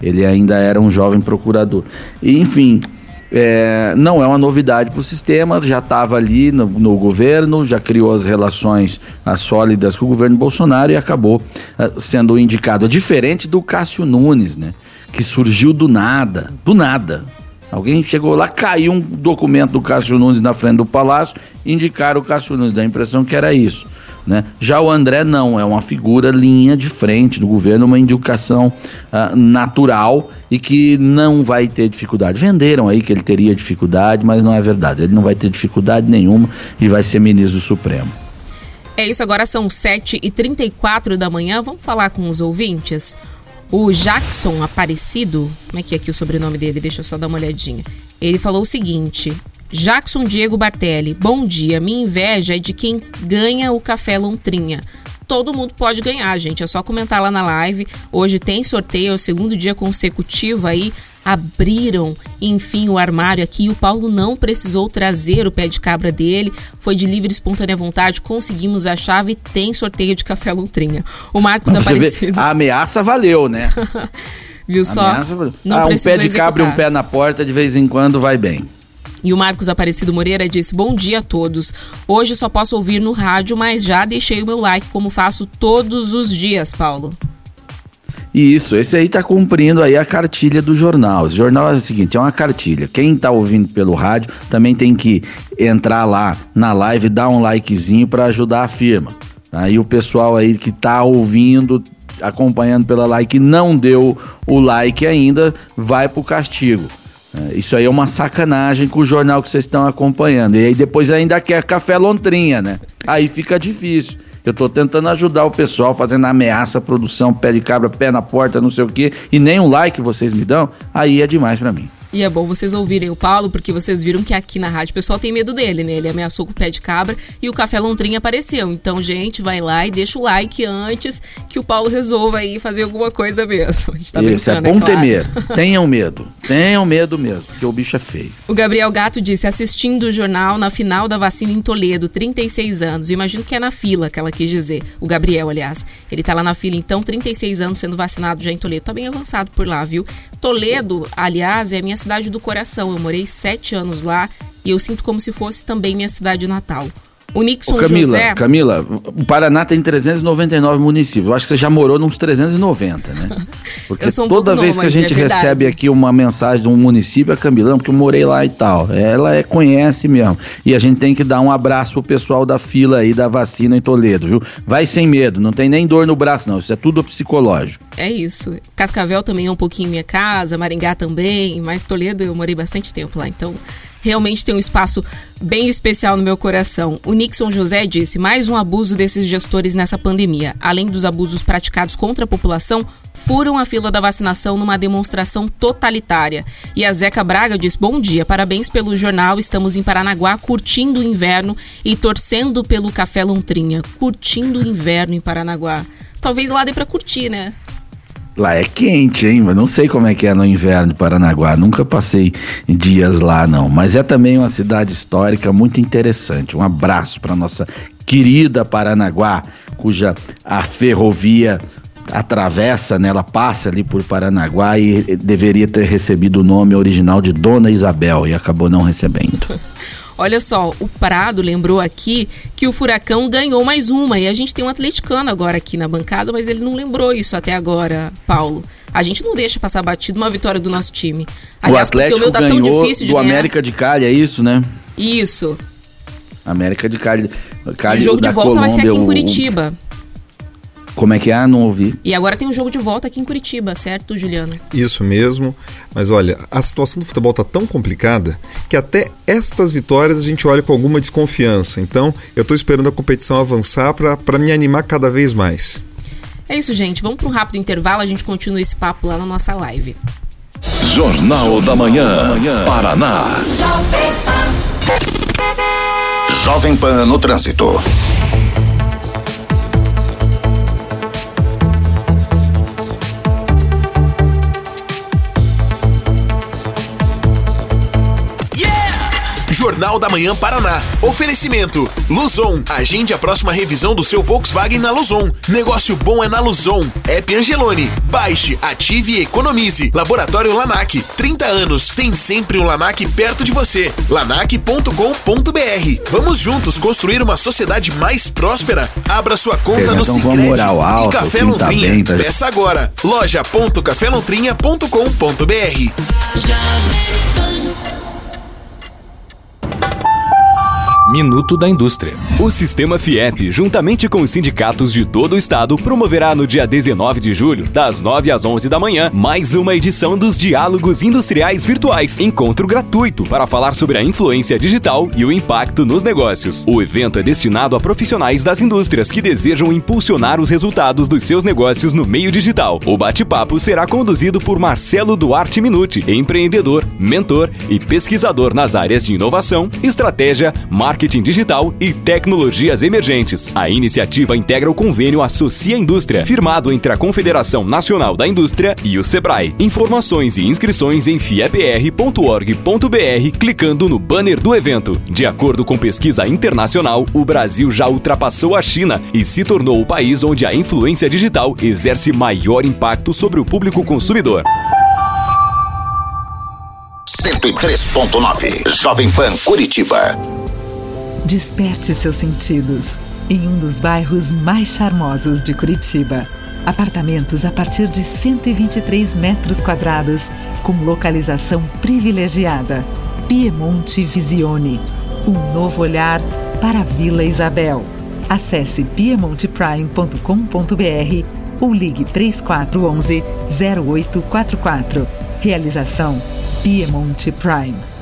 Ele ainda era um jovem procurador. E, enfim, é, não é uma novidade para o sistema, já estava ali no, no, governo, já criou as relações as sólidas com o governo Bolsonaro e acabou uh, sendo indicado. Diferente do Cássio Nunes, né? Que surgiu do nada, do nada. Alguém chegou lá, caiu um documento do Cássio Nunes na frente do palácio, indicaram o Cássio Nunes, dá a impressão que era isso. Né? Já o André não, é uma figura linha de frente do governo, uma indicação uh, natural e que não vai ter dificuldade. Venderam aí que ele teria dificuldade, mas não é verdade. Ele não vai ter dificuldade nenhuma e vai ser ministro do Supremo. É isso, agora são 7h34 da manhã. Vamos falar com os ouvintes? O Jackson Aparecido, como é que é aqui o sobrenome dele? Deixa eu só dar uma olhadinha. Ele falou o seguinte: Jackson Diego Bartelli, bom dia. Minha inveja é de quem ganha o café Lontrinha. Todo mundo pode ganhar, gente. É só comentar lá na live. Hoje tem sorteio, é o segundo dia consecutivo aí. Abriram, enfim, o armário aqui. O Paulo não precisou trazer o pé de cabra dele. Foi de livre e espontânea vontade. Conseguimos a chave e tem sorteio de café Lontrinha. O Marcos Você Aparecido. Vê, a ameaça valeu, né? Viu só? Não ah, um pé de cabra e um pé na porta de vez em quando vai bem. E o Marcos Aparecido Moreira disse: Bom dia a todos. Hoje só posso ouvir no rádio, mas já deixei o meu like, como faço todos os dias, Paulo. Isso, esse aí tá cumprindo aí a cartilha do jornal. O jornal é o seguinte, é uma cartilha. Quem tá ouvindo pelo rádio também tem que entrar lá na live dar um likezinho para ajudar a firma. Aí o pessoal aí que tá ouvindo, acompanhando pela like não deu o like ainda, vai pro castigo. É, isso aí é uma sacanagem com o jornal que vocês estão acompanhando. E aí depois ainda quer café lontrinha, né? Aí fica difícil. Eu estou tentando ajudar o pessoal, fazendo ameaça, produção, pé de cabra, pé na porta, não sei o quê, e nem um like vocês me dão, aí é demais para mim. E é bom vocês ouvirem o Paulo, porque vocês viram que aqui na rádio o pessoal tem medo dele, né? Ele ameaçou com o pé de cabra e o Café Lontrinha apareceu. Então, gente, vai lá e deixa o like antes que o Paulo resolva aí fazer alguma coisa mesmo. A gente tá Isso, é bom é claro. ter medo. Tenham medo. Tenham medo mesmo, porque o bicho é feio. O Gabriel Gato disse, assistindo o jornal na final da vacina em Toledo, 36 anos. Imagino que é na fila que ela quis dizer. O Gabriel, aliás. Ele tá lá na fila, então, 36 anos sendo vacinado já em Toledo. Tá bem avançado por lá, viu? Toledo, aliás, é a minha cidade do coração. Eu morei sete anos lá e eu sinto como se fosse também minha cidade natal. O Nixon Ô Camila, José... Camila, o Paraná tem 399 municípios. Eu acho que você já morou nos 390, né? Porque um toda vez que a gente é recebe aqui uma mensagem de um município, é Camila, porque eu morei lá e tal. Ela é, conhece mesmo. E a gente tem que dar um abraço pro pessoal da fila aí da vacina em Toledo, viu? Vai sem medo, não tem nem dor no braço, não. Isso é tudo psicológico. É isso. Cascavel também é um pouquinho minha casa, Maringá também, mas Toledo eu morei bastante tempo lá, então realmente tem um espaço bem especial no meu coração. O Nixon José disse: mais um abuso desses gestores nessa pandemia. Além dos abusos praticados contra a população, furam a fila da vacinação numa demonstração totalitária. E a Zeca Braga diz: Bom dia, parabéns pelo jornal. Estamos em Paranaguá curtindo o inverno e torcendo pelo café Lontrinha. Curtindo o inverno em Paranaguá. Talvez lá dê para curtir, né? Lá é quente, hein? Mas não sei como é que é no inverno de Paranaguá. Nunca passei dias lá, não. Mas é também uma cidade histórica muito interessante. Um abraço para nossa querida Paranaguá, cuja a ferrovia atravessa, né, ela passa ali por Paranaguá e deveria ter recebido o nome original de Dona Isabel e acabou não recebendo. Olha só, o Prado lembrou aqui que o Furacão ganhou mais uma e a gente tem um atleticano agora aqui na bancada, mas ele não lembrou isso até agora, Paulo. A gente não deixa passar batido uma vitória do nosso time. Aliás, o Atlético porque o meu tá tão difícil de do ganhar. América de Cali, é isso, né? Isso. América de Cali. Cali o jogo de volta Colômbia, vai ser aqui em Curitiba. Como é que é? Não ouvi. E agora tem um jogo de volta aqui em Curitiba, certo, Juliano? Isso mesmo. Mas olha, a situação do futebol está tão complicada que até estas vitórias a gente olha com alguma desconfiança. Então, eu estou esperando a competição avançar para me animar cada vez mais. É isso, gente. Vamos para um rápido intervalo. A gente continua esse papo lá na nossa live. Jornal da Manhã, Paraná. Jovem Pan no trânsito. Jornal da Manhã Paraná. Oferecimento: Luzon. Agende a próxima revisão do seu Volkswagen na Luzon. Negócio bom é na Luzon. App Angelone. Baixe, ative e economize. Laboratório Lanac. 30 anos. Tem sempre um Lanac perto de você. lanac.com.br. Vamos juntos construir uma sociedade mais próspera. Abra sua conta no então Sicredi moral alta, e Café time tá bem, tá- Peça agora. loja.cafelontrinha.com.br. Bye. Minuto da Indústria. O Sistema FIEP, juntamente com os sindicatos de todo o estado, promoverá no dia 19 de julho, das 9 às 11 da manhã, mais uma edição dos Diálogos Industriais Virtuais. Encontro gratuito para falar sobre a influência digital e o impacto nos negócios. O evento é destinado a profissionais das indústrias que desejam impulsionar os resultados dos seus negócios no meio digital. O bate-papo será conduzido por Marcelo Duarte Minuti, empreendedor, mentor e pesquisador nas áreas de inovação, estratégia, marketing digital e tecnologias emergentes. A iniciativa integra o convênio Associa Indústria, firmado entre a Confederação Nacional da Indústria e o Sebrae. Informações e inscrições em fiepr.org.br clicando no banner do evento. De acordo com pesquisa internacional, o Brasil já ultrapassou a China e se tornou o país onde a influência digital exerce maior impacto sobre o público consumidor. 103.9 Jovem Pan Curitiba. Desperte seus sentidos em um dos bairros mais charmosos de Curitiba. Apartamentos a partir de 123 metros quadrados, com localização privilegiada. Piemonte Visione. Um novo olhar para a Vila Isabel. Acesse piemonteprime.com.br ou ligue 3411 0844. Realização Piemonte Prime.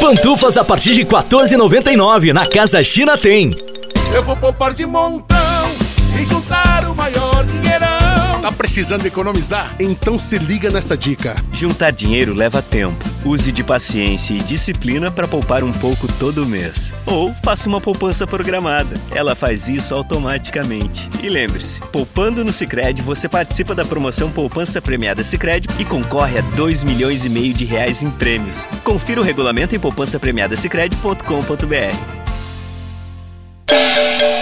Pantufas a partir de 14,99 na Casa China tem. Eu vou poupar de montão e juntar o maior. Tá precisando economizar? Então se liga nessa dica. Juntar dinheiro leva tempo. Use de paciência e disciplina para poupar um pouco todo mês. Ou faça uma poupança programada. Ela faz isso automaticamente. E lembre-se, poupando no Sicredi, você participa da promoção Poupança Premiada Sicredi e concorre a 2 milhões e meio de reais em prêmios. Confira o regulamento em poupançapremiadasicredi.com.br.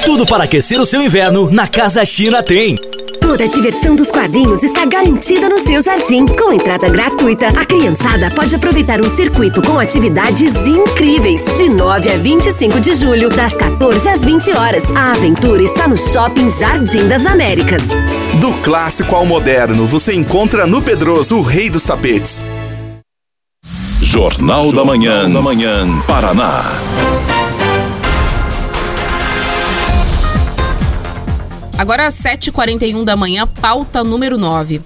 Tudo para aquecer o seu inverno na Casa China tem. Toda a diversão dos quadrinhos está garantida no seu jardim. Com entrada gratuita, a criançada pode aproveitar um circuito com atividades incríveis. De 9 a 25 de julho, das 14 às 20 horas. A aventura está no Shopping Jardim das Américas. Do clássico ao moderno, você encontra no Pedroso o rei dos tapetes. Jornal da Manhã, da Manhã, Paraná. Agora às 7h41 da manhã, pauta número 9.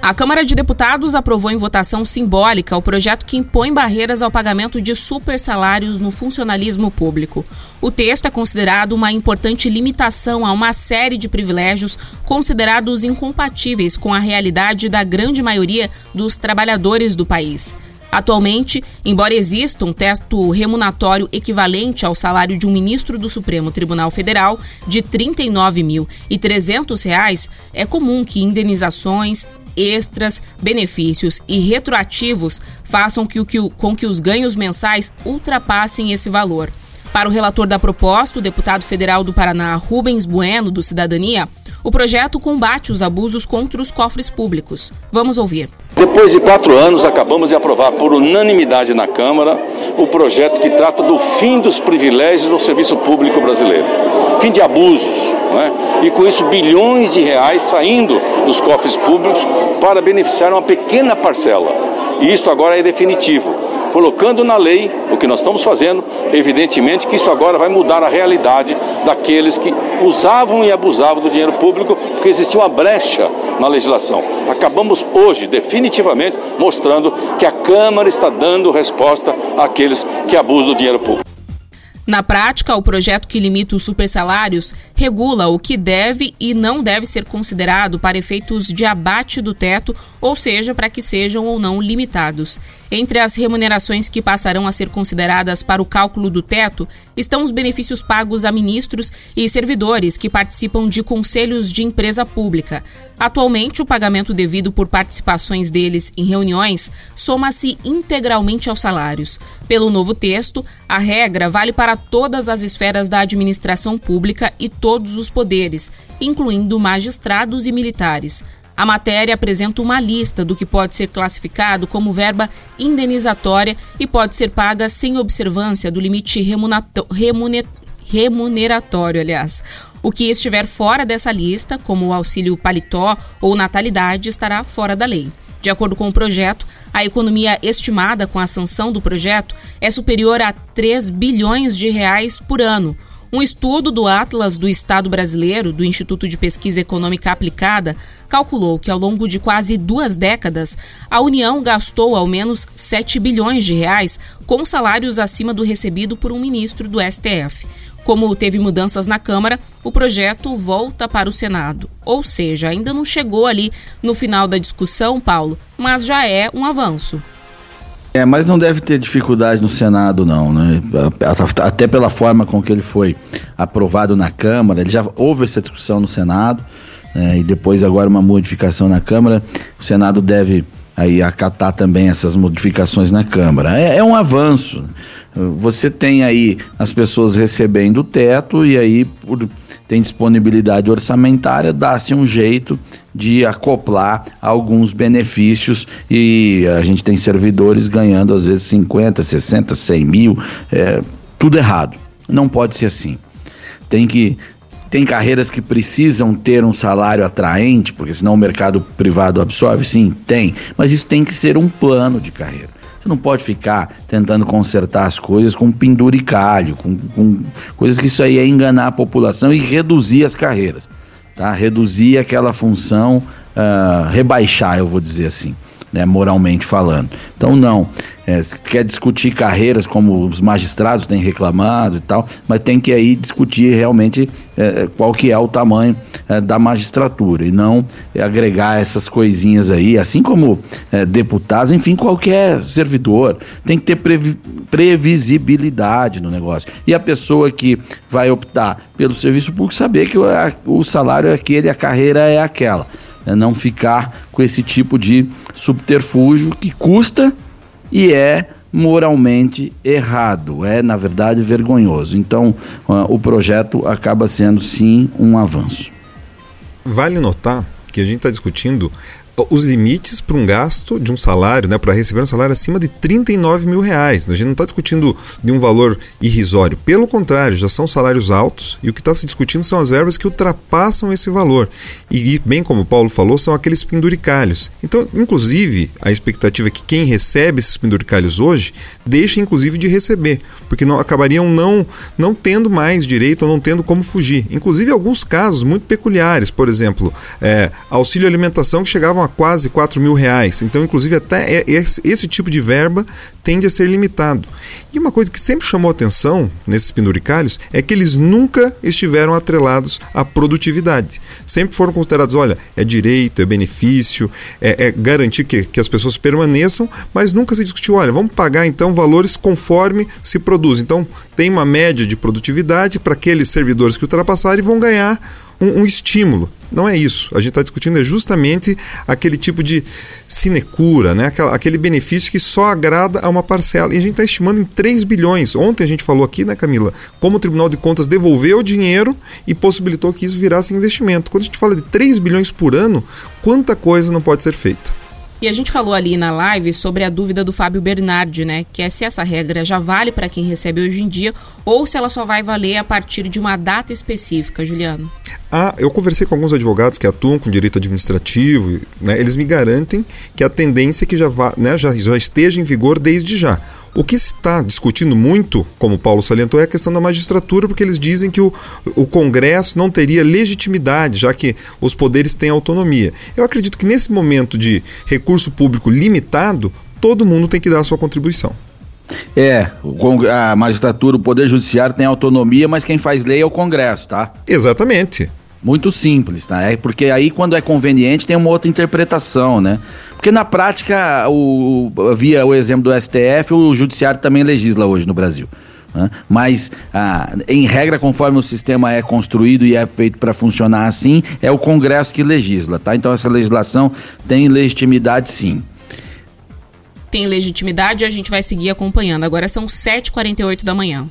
A Câmara de Deputados aprovou em votação simbólica o projeto que impõe barreiras ao pagamento de super salários no funcionalismo público. O texto é considerado uma importante limitação a uma série de privilégios considerados incompatíveis com a realidade da grande maioria dos trabalhadores do país. Atualmente, embora exista um teto remuneratório equivalente ao salário de um ministro do Supremo Tribunal Federal de R$ 39.300, é comum que indenizações, extras, benefícios e retroativos façam que, que, com que os ganhos mensais ultrapassem esse valor. Para o relator da proposta, o deputado federal do Paraná, Rubens Bueno, do Cidadania, o projeto combate os abusos contra os cofres públicos. Vamos ouvir. Depois de quatro anos, acabamos de aprovar por unanimidade na Câmara o projeto que trata do fim dos privilégios no serviço público brasileiro. Fim de abusos, né? e com isso bilhões de reais saindo dos cofres públicos para beneficiar uma pequena parcela. E isto agora é definitivo colocando na lei o que nós estamos fazendo, evidentemente que isso agora vai mudar a realidade daqueles que usavam e abusavam do dinheiro público, porque existia uma brecha na legislação. Acabamos hoje, definitivamente, mostrando que a Câmara está dando resposta àqueles que abusam do dinheiro público. Na prática, o projeto que limita os supersalários regula o que deve e não deve ser considerado para efeitos de abate do teto ou seja, para que sejam ou não limitados. Entre as remunerações que passarão a ser consideradas para o cálculo do teto estão os benefícios pagos a ministros e servidores que participam de conselhos de empresa pública. Atualmente, o pagamento devido por participações deles em reuniões soma-se integralmente aos salários. Pelo novo texto, a regra vale para todas as esferas da administração pública e todos os poderes, incluindo magistrados e militares. A matéria apresenta uma lista do que pode ser classificado como verba indenizatória e pode ser paga sem observância do limite remuneratório, aliás. O que estiver fora dessa lista, como o auxílio paletó ou natalidade, estará fora da lei. De acordo com o projeto, a economia estimada com a sanção do projeto é superior a 3 bilhões de reais por ano, um estudo do Atlas do Estado Brasileiro, do Instituto de Pesquisa Econômica Aplicada, calculou que ao longo de quase duas décadas, a União gastou ao menos 7 bilhões de reais com salários acima do recebido por um ministro do STF. Como teve mudanças na Câmara, o projeto volta para o Senado. Ou seja, ainda não chegou ali no final da discussão, Paulo, mas já é um avanço. É, mas não deve ter dificuldade no Senado, não, né? Até pela forma com que ele foi aprovado na Câmara, ele já houve essa discussão no Senado, né? e depois agora uma modificação na Câmara, o Senado deve aí acatar também essas modificações na Câmara. É, é um avanço. Você tem aí as pessoas recebendo o teto e aí por tem disponibilidade orçamentária, dá-se um jeito de acoplar alguns benefícios e a gente tem servidores ganhando às vezes 50, 60, 100 mil, é, tudo errado. Não pode ser assim. Tem que tem carreiras que precisam ter um salário atraente, porque senão o mercado privado absorve? Sim, tem. Mas isso tem que ser um plano de carreira. Não pode ficar tentando consertar as coisas com penduricalho, com, com coisas que isso aí é enganar a população e reduzir as carreiras, tá? Reduzir aquela função, uh, rebaixar, eu vou dizer assim né, moralmente falando. Então, não. É, se quer discutir carreiras, como os magistrados têm reclamado e tal, mas tem que aí discutir realmente é, qual que é o tamanho é, da magistratura e não agregar essas coisinhas aí, assim como é, deputados, enfim, qualquer servidor. Tem que ter previ previsibilidade no negócio. E a pessoa que vai optar pelo serviço público saber que o, o salário é aquele, a carreira é aquela. É não ficar com esse tipo de subterfúgio que custa e é moralmente errado, é na verdade vergonhoso. Então, uh, o projeto acaba sendo sim um avanço. Vale notar que a gente está discutindo os limites para um gasto de um salário, né, para receber um salário acima de 39 mil reais. A gente não está discutindo de um valor irrisório. Pelo contrário, já são salários altos e o que está se discutindo são as verbas que ultrapassam esse valor. E, bem como o Paulo falou, são aqueles penduricalhos. Então, inclusive, a expectativa é que quem recebe esses penduricalhos hoje deixe, inclusive, de receber, porque não acabariam não, não tendo mais direito ou não tendo como fugir. Inclusive, alguns casos muito peculiares, por exemplo, é, auxílio alimentação que chegavam a quase 4 mil reais. Então, inclusive, até esse, tipo de verba tende a ser limitado. E uma coisa que sempre chamou atenção nesses penduricalhos é que eles nunca estiveram atrelados à produtividade. Sempre foram considerados, olha, é direito, é benefício, é, é garantir que, que as pessoas permaneçam, mas nunca se discutiu, olha, vamos pagar então valores conforme se produz. Então, tem uma média de produtividade para aqueles servidores que ultrapassarem vão ganhar um, um estímulo. Não é isso. A gente está discutindo é justamente aquele tipo de sinecura, né? aquele benefício que só agrada a uma parcela. E a gente está estimando em 3 bilhões. Ontem a gente falou aqui, né, Camila, como o Tribunal de Contas devolveu o dinheiro e possibilitou que isso virasse investimento. Quando a gente fala de 3 bilhões por ano, quanta coisa não pode ser feita? E a gente falou ali na live sobre a dúvida do Fábio Bernardi, né? Que é se essa regra já vale para quem recebe hoje em dia ou se ela só vai valer a partir de uma data específica, Juliano. Ah, eu conversei com alguns advogados que atuam com direito administrativo, né? Eles me garantem que a tendência é que já, vá, né, já, já esteja em vigor desde já. O que se está discutindo muito, como o Paulo salientou, é a questão da magistratura, porque eles dizem que o, o Congresso não teria legitimidade, já que os poderes têm autonomia. Eu acredito que nesse momento de recurso público limitado, todo mundo tem que dar a sua contribuição. É, a magistratura, o poder judiciário tem autonomia, mas quem faz lei é o Congresso, tá? Exatamente. Muito simples, tá? É porque aí quando é conveniente tem uma outra interpretação, né? Porque na prática, o, via o exemplo do STF, o judiciário também legisla hoje no Brasil. Né? Mas, ah, em regra, conforme o sistema é construído e é feito para funcionar assim, é o Congresso que legisla, tá? Então essa legislação tem legitimidade sim. Tem legitimidade, a gente vai seguir acompanhando. Agora são 7h48 da manhã.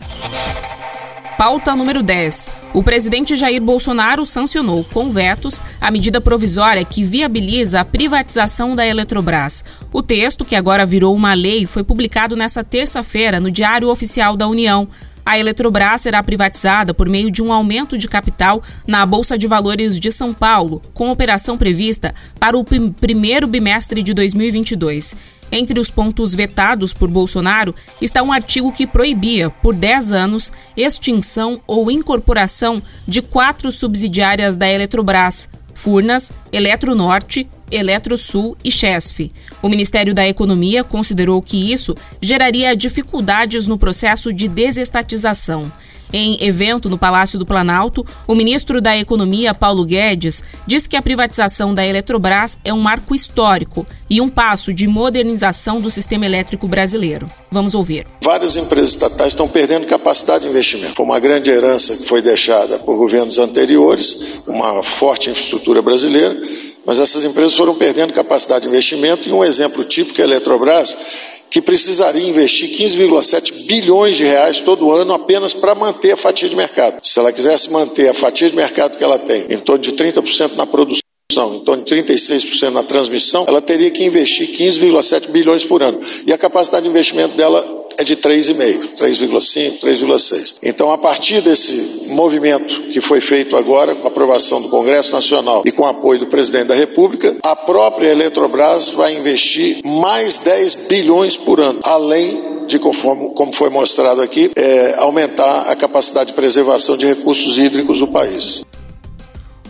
Pauta número 10. O presidente Jair Bolsonaro sancionou com vetos a medida provisória que viabiliza a privatização da Eletrobras. O texto, que agora virou uma lei, foi publicado nesta terça-feira no Diário Oficial da União. A Eletrobras será privatizada por meio de um aumento de capital na Bolsa de Valores de São Paulo, com operação prevista para o primeiro bimestre de 2022. Entre os pontos vetados por Bolsonaro está um artigo que proibia, por 10 anos, extinção ou incorporação de quatro subsidiárias da Eletrobras: Furnas, Eletronorte, Eletrosul e Chesf. O Ministério da Economia considerou que isso geraria dificuldades no processo de desestatização. Em evento no Palácio do Planalto, o ministro da Economia, Paulo Guedes, disse que a privatização da Eletrobras é um marco histórico e um passo de modernização do sistema elétrico brasileiro. Vamos ouvir. Várias empresas estatais estão perdendo capacidade de investimento. Foi uma grande herança que foi deixada por governos anteriores, uma forte infraestrutura brasileira, mas essas empresas foram perdendo capacidade de investimento e um exemplo típico é a Eletrobras que precisaria investir 15,7 bilhões de reais todo ano apenas para manter a fatia de mercado. Se ela quisesse manter a fatia de mercado que ela tem, em torno de 30% na produção, em torno de 36% na transmissão, ela teria que investir 15,7 bilhões por ano. E a capacidade de investimento dela é de 3,5, 3,5, 3,6. Então, a partir desse movimento que foi feito agora, com a aprovação do Congresso Nacional e com o apoio do presidente da República, a própria Eletrobras vai investir mais 10 bilhões por ano, além de, conforme, como foi mostrado aqui, é, aumentar a capacidade de preservação de recursos hídricos do país.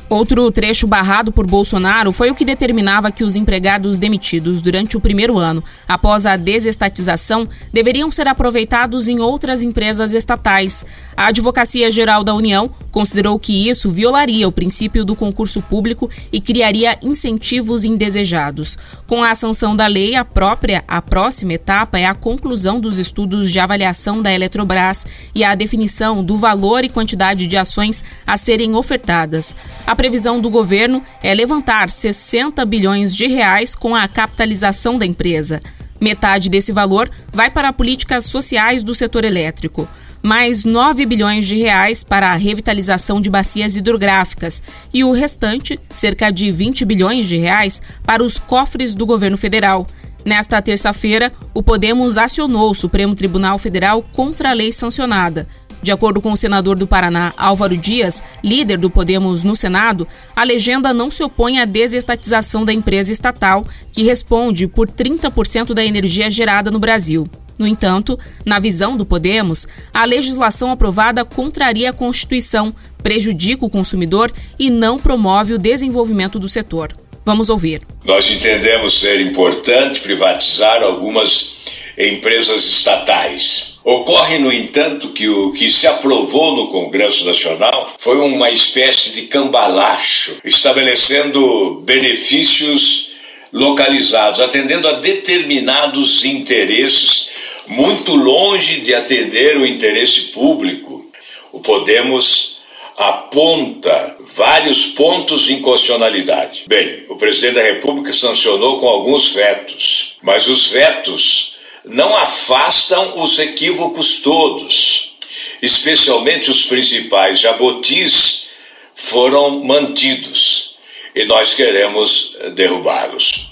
Outro trecho barrado por Bolsonaro foi o que determinava que os empregados demitidos durante o primeiro ano, após a desestatização, deveriam ser aproveitados em outras empresas estatais. A Advocacia Geral da União considerou que isso violaria o princípio do concurso público e criaria incentivos indesejados. Com a sanção da lei, a própria, a próxima etapa é a conclusão dos estudos de avaliação da Eletrobras e a definição do valor e quantidade de ações a serem ofertadas. A previsão do governo é levantar 60 bilhões de reais com a capitalização da empresa. Metade desse valor vai para políticas sociais do setor elétrico mais 9 bilhões de reais para a revitalização de bacias hidrográficas e o restante, cerca de 20 bilhões de reais, para os cofres do governo federal. Nesta terça-feira, o Podemos acionou o Supremo Tribunal Federal contra a lei sancionada. De acordo com o senador do Paraná, Álvaro Dias, líder do Podemos no Senado, a legenda não se opõe à desestatização da empresa estatal, que responde por 30% da energia gerada no Brasil. No entanto, na visão do Podemos, a legislação aprovada contraria a Constituição, prejudica o consumidor e não promove o desenvolvimento do setor. Vamos ouvir. Nós entendemos ser importante privatizar algumas empresas estatais. Ocorre, no entanto, que o que se aprovou no Congresso Nacional foi uma espécie de cambalacho, estabelecendo benefícios localizados, atendendo a determinados interesses muito longe de atender o interesse público. O Podemos aponta vários pontos de inconstitucionalidade. Bem, o presidente da República sancionou com alguns vetos, mas os vetos não afastam os equívocos todos, especialmente os principais jabotis foram mantidos e nós queremos derrubá-los.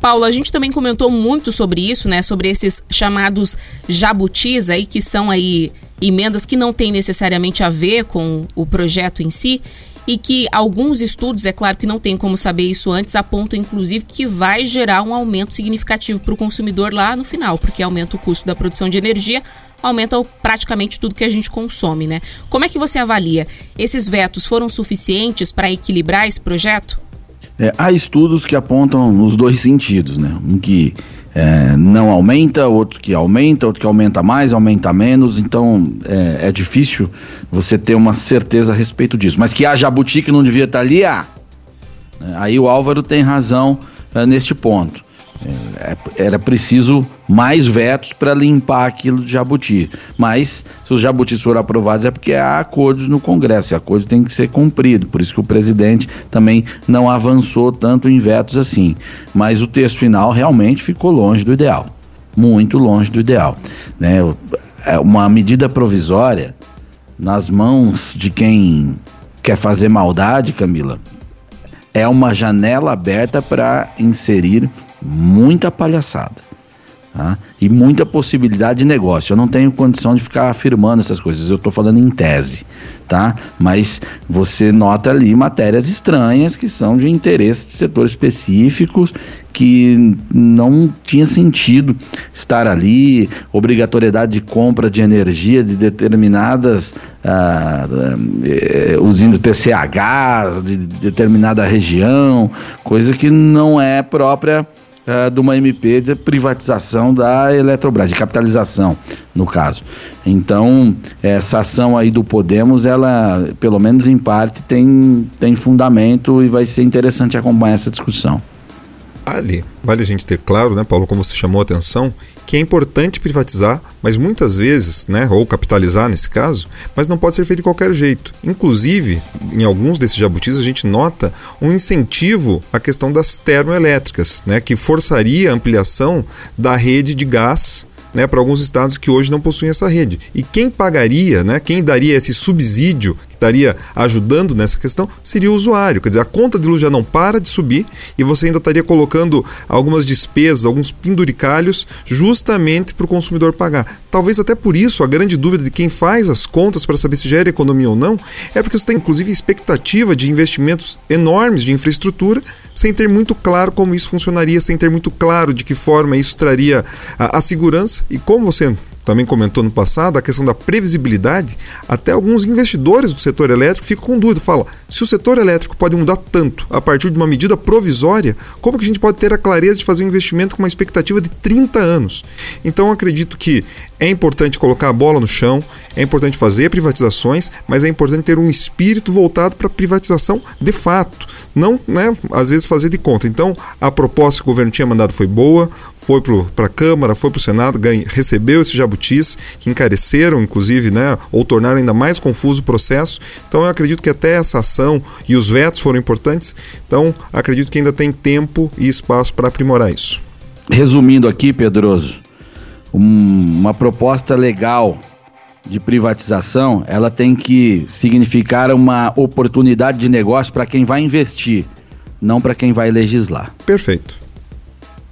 Paulo, a gente também comentou muito sobre isso, né? Sobre esses chamados jabutis aí, que são aí emendas que não têm necessariamente a ver com o projeto em si e que alguns estudos, é claro que não tem como saber isso antes, apontam inclusive que vai gerar um aumento significativo para o consumidor lá no final, porque aumenta o custo da produção de energia, aumenta praticamente tudo que a gente consome, né? Como é que você avalia? Esses vetos foram suficientes para equilibrar esse projeto? É, há estudos que apontam nos dois sentidos, né? Um que é, não aumenta, outro que aumenta, outro que aumenta mais, aumenta menos, então é, é, difícil você ter uma certeza a respeito disso. Mas que há jabuti que não devia estar ali, há. É, aí o Álvaro tem razão é, neste ponto. É, era preciso mais vetos para limpar aquilo de jabuti. Mas se os jabutis forem aprovados é porque há acordos no Congresso e acordo tem que ser cumprido. Por isso que o presidente também não avançou tanto em vetos assim. Mas o texto final realmente ficou longe do ideal. Muito longe do ideal. Né? É uma medida provisória nas mãos de quem quer fazer maldade, Camila, é uma janela aberta para inserir muita palhaçada. Tá? E muita possibilidade de negócio. Eu não tenho condição de ficar afirmando essas coisas, eu estou falando em tese, tá? Mas você nota ali matérias estranhas que são de interesse de setores específicos que não tinha sentido estar ali, obrigatoriedade de compra de energia de determinadas ah, eh, usinas PCH, de determinada região, coisa que não é própria uh, de uma MP de privatização da Eletrobras, de capitalização, no caso. Então, essa ação aí do Podemos, ela, pelo menos em parte, tem, tem fundamento e vai ser interessante acompanhar essa discussão. Ali, vale a gente ter claro, né, Paulo, como você chamou a atenção, que é importante privatizar, mas muitas vezes, né, ou capitalizar nesse caso, mas não pode ser feito de qualquer jeito. Inclusive, em alguns desses jabutis a gente nota um incentivo à questão das termoelétricas, né, que forçaria a ampliação da rede de gás né, para alguns estados que hoje não possuem essa rede. E quem pagaria, né, quem daria esse subsídio estaria ajudando nessa questão seria o usuário. Quer dizer, a conta de luz já não para de subir e você ainda estaria colocando algumas despesas, alguns penduricalhos, justamente para o consumidor pagar. Talvez até por isso a grande dúvida de quem faz as contas para saber se gera economia ou não é porque você tem inclusive expectativa de investimentos enormes de infraestrutura sem ter muito claro como isso funcionaria, sem ter muito claro de que forma isso traria a, a segurança. E como você também comentou no passado, a questão da previsibilidade, até alguns investidores do setor elétrico ficam com dúvida. Falam, se o setor elétrico pode mudar tanto a partir de uma medida provisória, como que a gente pode ter a clareza de fazer um investimento com uma expectativa de 30 anos? Então acredito que é importante colocar a bola no chão, é importante fazer privatizações, mas é importante ter um espírito voltado para privatização de fato, não, né, às vezes fazer de conta. Então, a proposta que o governo tinha mandado foi boa, foi para a Câmara, foi para o Senado, ganha, recebeu esses jabutis que encareceram, inclusive, né, ou tornaram ainda mais confuso o processo. Então, eu acredito que até essa ação e os vetos foram importantes. Então, acredito que ainda tem tempo e espaço para aprimorar isso. Resumindo aqui, Pedroso, um, uma proposta legal de privatização, ela tem que significar uma oportunidade de negócio para quem vai investir, não para quem vai legislar. Perfeito.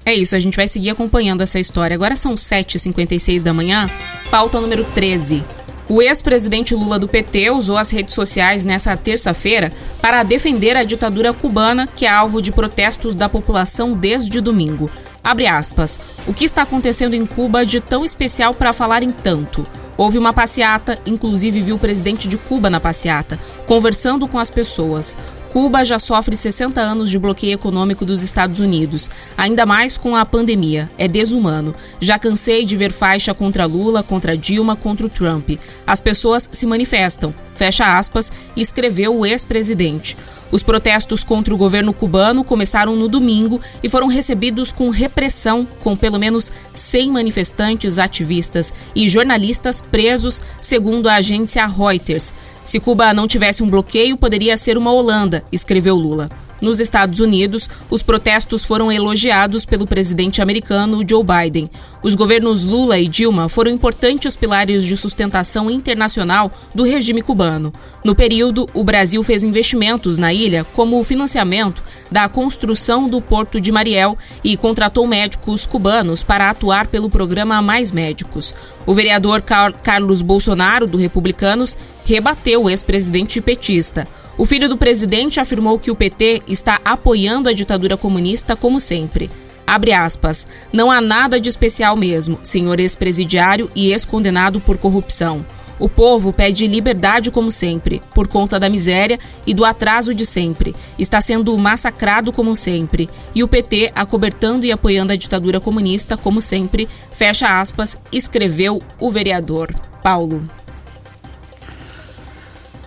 É isso, a gente vai seguir acompanhando essa história. Agora são 7h56 da manhã, pauta número 13. O ex-presidente Lula do PT usou as redes sociais nessa terça-feira para defender a ditadura cubana, que é alvo de protestos da população desde domingo. Abre aspas. O que está acontecendo em Cuba de tão especial para falar em tanto? Houve uma passeata, inclusive viu o presidente de Cuba na passeata, conversando com as pessoas. Cuba já sofre 60 anos de bloqueio econômico dos Estados Unidos, ainda mais com a pandemia. É desumano. Já cansei de ver faixa contra Lula, contra Dilma, contra o Trump. As pessoas se manifestam, fecha aspas, escreveu o ex-presidente. Os protestos contra o governo cubano começaram no domingo e foram recebidos com repressão, com pelo menos 100 manifestantes, ativistas e jornalistas presos, segundo a agência Reuters. Se Cuba não tivesse um bloqueio, poderia ser uma Holanda, escreveu Lula. Nos Estados Unidos, os protestos foram elogiados pelo presidente americano Joe Biden. Os governos Lula e Dilma foram importantes pilares de sustentação internacional do regime cubano. No período, o Brasil fez investimentos na ilha, como o financiamento da construção do Porto de Mariel e contratou médicos cubanos para atuar pelo programa Mais Médicos. O vereador Car Carlos Bolsonaro, do Republicanos, rebateu o ex-presidente petista. O filho do presidente afirmou que o PT está apoiando a ditadura comunista como sempre. Abre aspas. Não há nada de especial mesmo, senhor ex-presidiário e ex-condenado por corrupção. O povo pede liberdade como sempre, por conta da miséria e do atraso de sempre. Está sendo massacrado como sempre. E o PT acobertando e apoiando a ditadura comunista como sempre, fecha aspas, escreveu o vereador Paulo.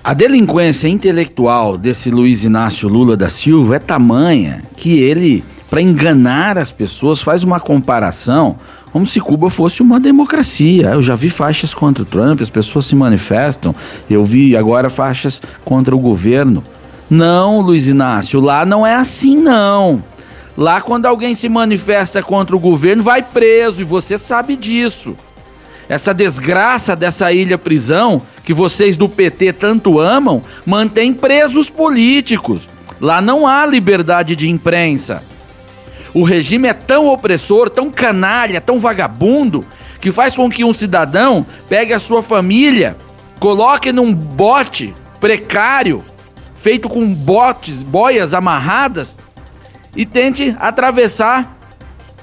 A delinquência intelectual desse Luiz Inácio Lula da Silva é tamanha que ele, para enganar as pessoas, faz uma comparação como se Cuba fosse uma democracia. Eu já vi faixas contra o Trump, as pessoas se manifestam. Eu vi agora faixas contra o governo. Não, Luiz Inácio, lá não é assim não. Lá quando alguém se manifesta contra o governo, vai preso e você sabe disso. Essa desgraça dessa ilha prisão que vocês do PT tanto amam, mantém presos políticos. Lá não há liberdade de imprensa. O regime é tão opressor, tão canalha, tão vagabundo, que faz com que um cidadão pegue a sua família, coloque num bote precário, feito com botes, boias amarradas, e tente atravessar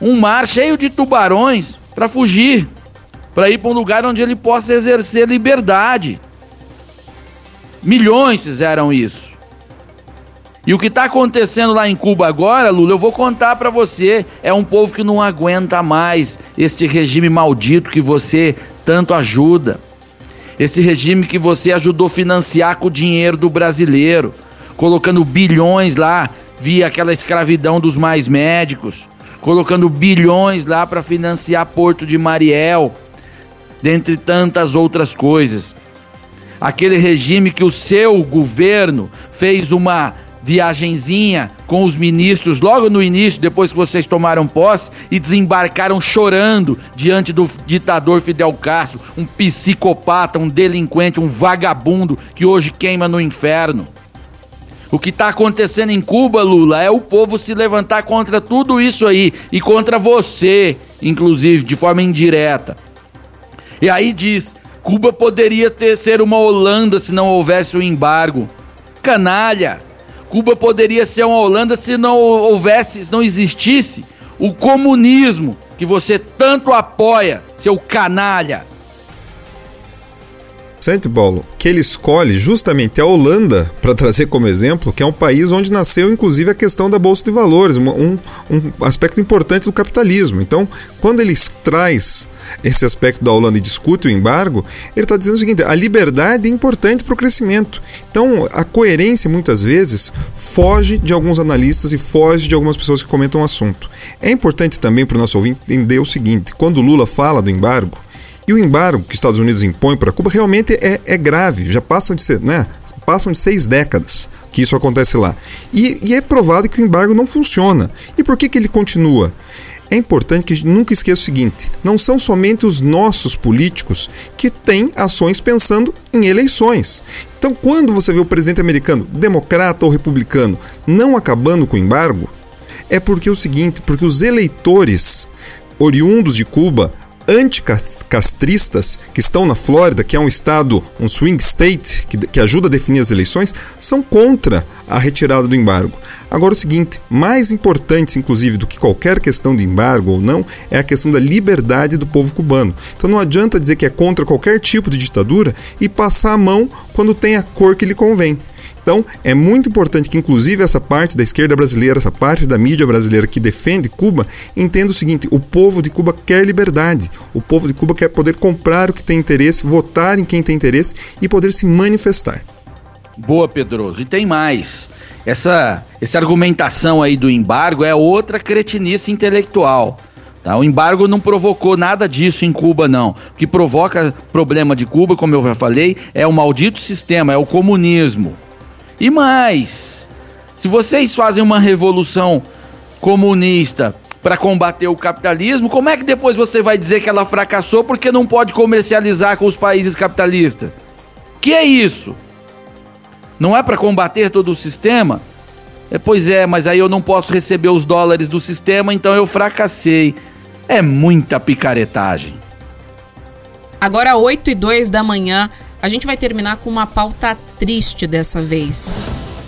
um mar cheio de tubarões para fugir, para ir para um lugar onde ele possa exercer liberdade. Milhões fizeram isso. E o que está acontecendo lá em Cuba agora, Lula, eu vou contar para você. É um povo que não aguenta mais este regime maldito que você tanto ajuda. Esse regime que você ajudou financiar com o dinheiro do brasileiro, colocando bilhões lá via aquela escravidão dos mais médicos, colocando bilhões lá para financiar Porto de Mariel, dentre tantas outras coisas. Aquele regime que o seu governo fez uma viagenzinha com os ministros logo no início, depois que vocês tomaram posse e desembarcaram chorando diante do ditador Fidel Castro, um psicopata, um delinquente, um vagabundo que hoje queima no inferno. O que está acontecendo em Cuba, Lula, é o povo se levantar contra tudo isso aí e contra você, inclusive, de forma indireta. E aí diz: Cuba poderia ter ser uma Holanda se não houvesse o embargo. Canalha! Cuba poderia ser uma Holanda se não houvesse, se não existisse o comunismo que você tanto apoia, seu canalha. Interessante, Paulo, que ele escolhe justamente a Holanda para trazer como exemplo, que é um país onde nasceu inclusive a questão da Bolsa de Valores, um, um aspecto importante do capitalismo. Então, quando ele traz esse aspecto da Holanda e discute o embargo, ele está dizendo o seguinte: a liberdade é importante para o crescimento. Então, a coerência muitas vezes foge de alguns analistas e foge de algumas pessoas que comentam o assunto. É importante também para o nosso ouvinte entender o seguinte: quando Lula fala do embargo, e o embargo que os Estados Unidos impõem para Cuba realmente é, é grave, já passam de, ser, né, passam de seis décadas que isso acontece lá. E, e, é provado que o embargo não funciona. E por que, que ele continua? É importante que a gente nunca esqueça o seguinte: não são somente os nossos políticos que têm ações pensando em eleições. Então, quando você vê o presidente americano, democrata ou republicano, não acabando com o embargo, é porque é o seguinte: porque os eleitores oriundos de Cuba anticastristas que estão na Flórida, que é um estado, um swing state, que, que ajuda a definir as eleições, são contra a retirada do embargo. Agora, o seguinte, mais importante, inclusive, do que qualquer questão de embargo ou não, é a questão da liberdade do povo cubano. Então não adianta dizer que é contra qualquer tipo de ditadura e passar a mão quando tem a cor que lhe convém. Então, é muito importante que, inclusive, essa parte da esquerda brasileira, essa parte da mídia brasileira que defende Cuba, entenda o seguinte: o povo de Cuba quer liberdade. O povo de Cuba quer poder comprar o que tem interesse, votar em quem tem interesse e poder se manifestar. Boa, Pedroso. E tem mais. Essa, essa argumentação aí do embargo é outra cretinice intelectual. Tá? O embargo não provocou nada disso em Cuba, não. O que provoca problema de Cuba, como eu já falei, é o maldito sistema, é o comunismo. E mais, se vocês fazem uma revolução comunista para combater o capitalismo, como é que depois você vai dizer que ela fracassou porque não pode comercializar com os países capitalistas? Que é isso? Não é para combater todo o sistema? É, pois é, mas aí eu não posso receber os dólares do sistema, então eu fracassei. É muita picaretagem. Agora 8 e 2 da manhã, a gente vai terminar com uma pauta triste dessa vez.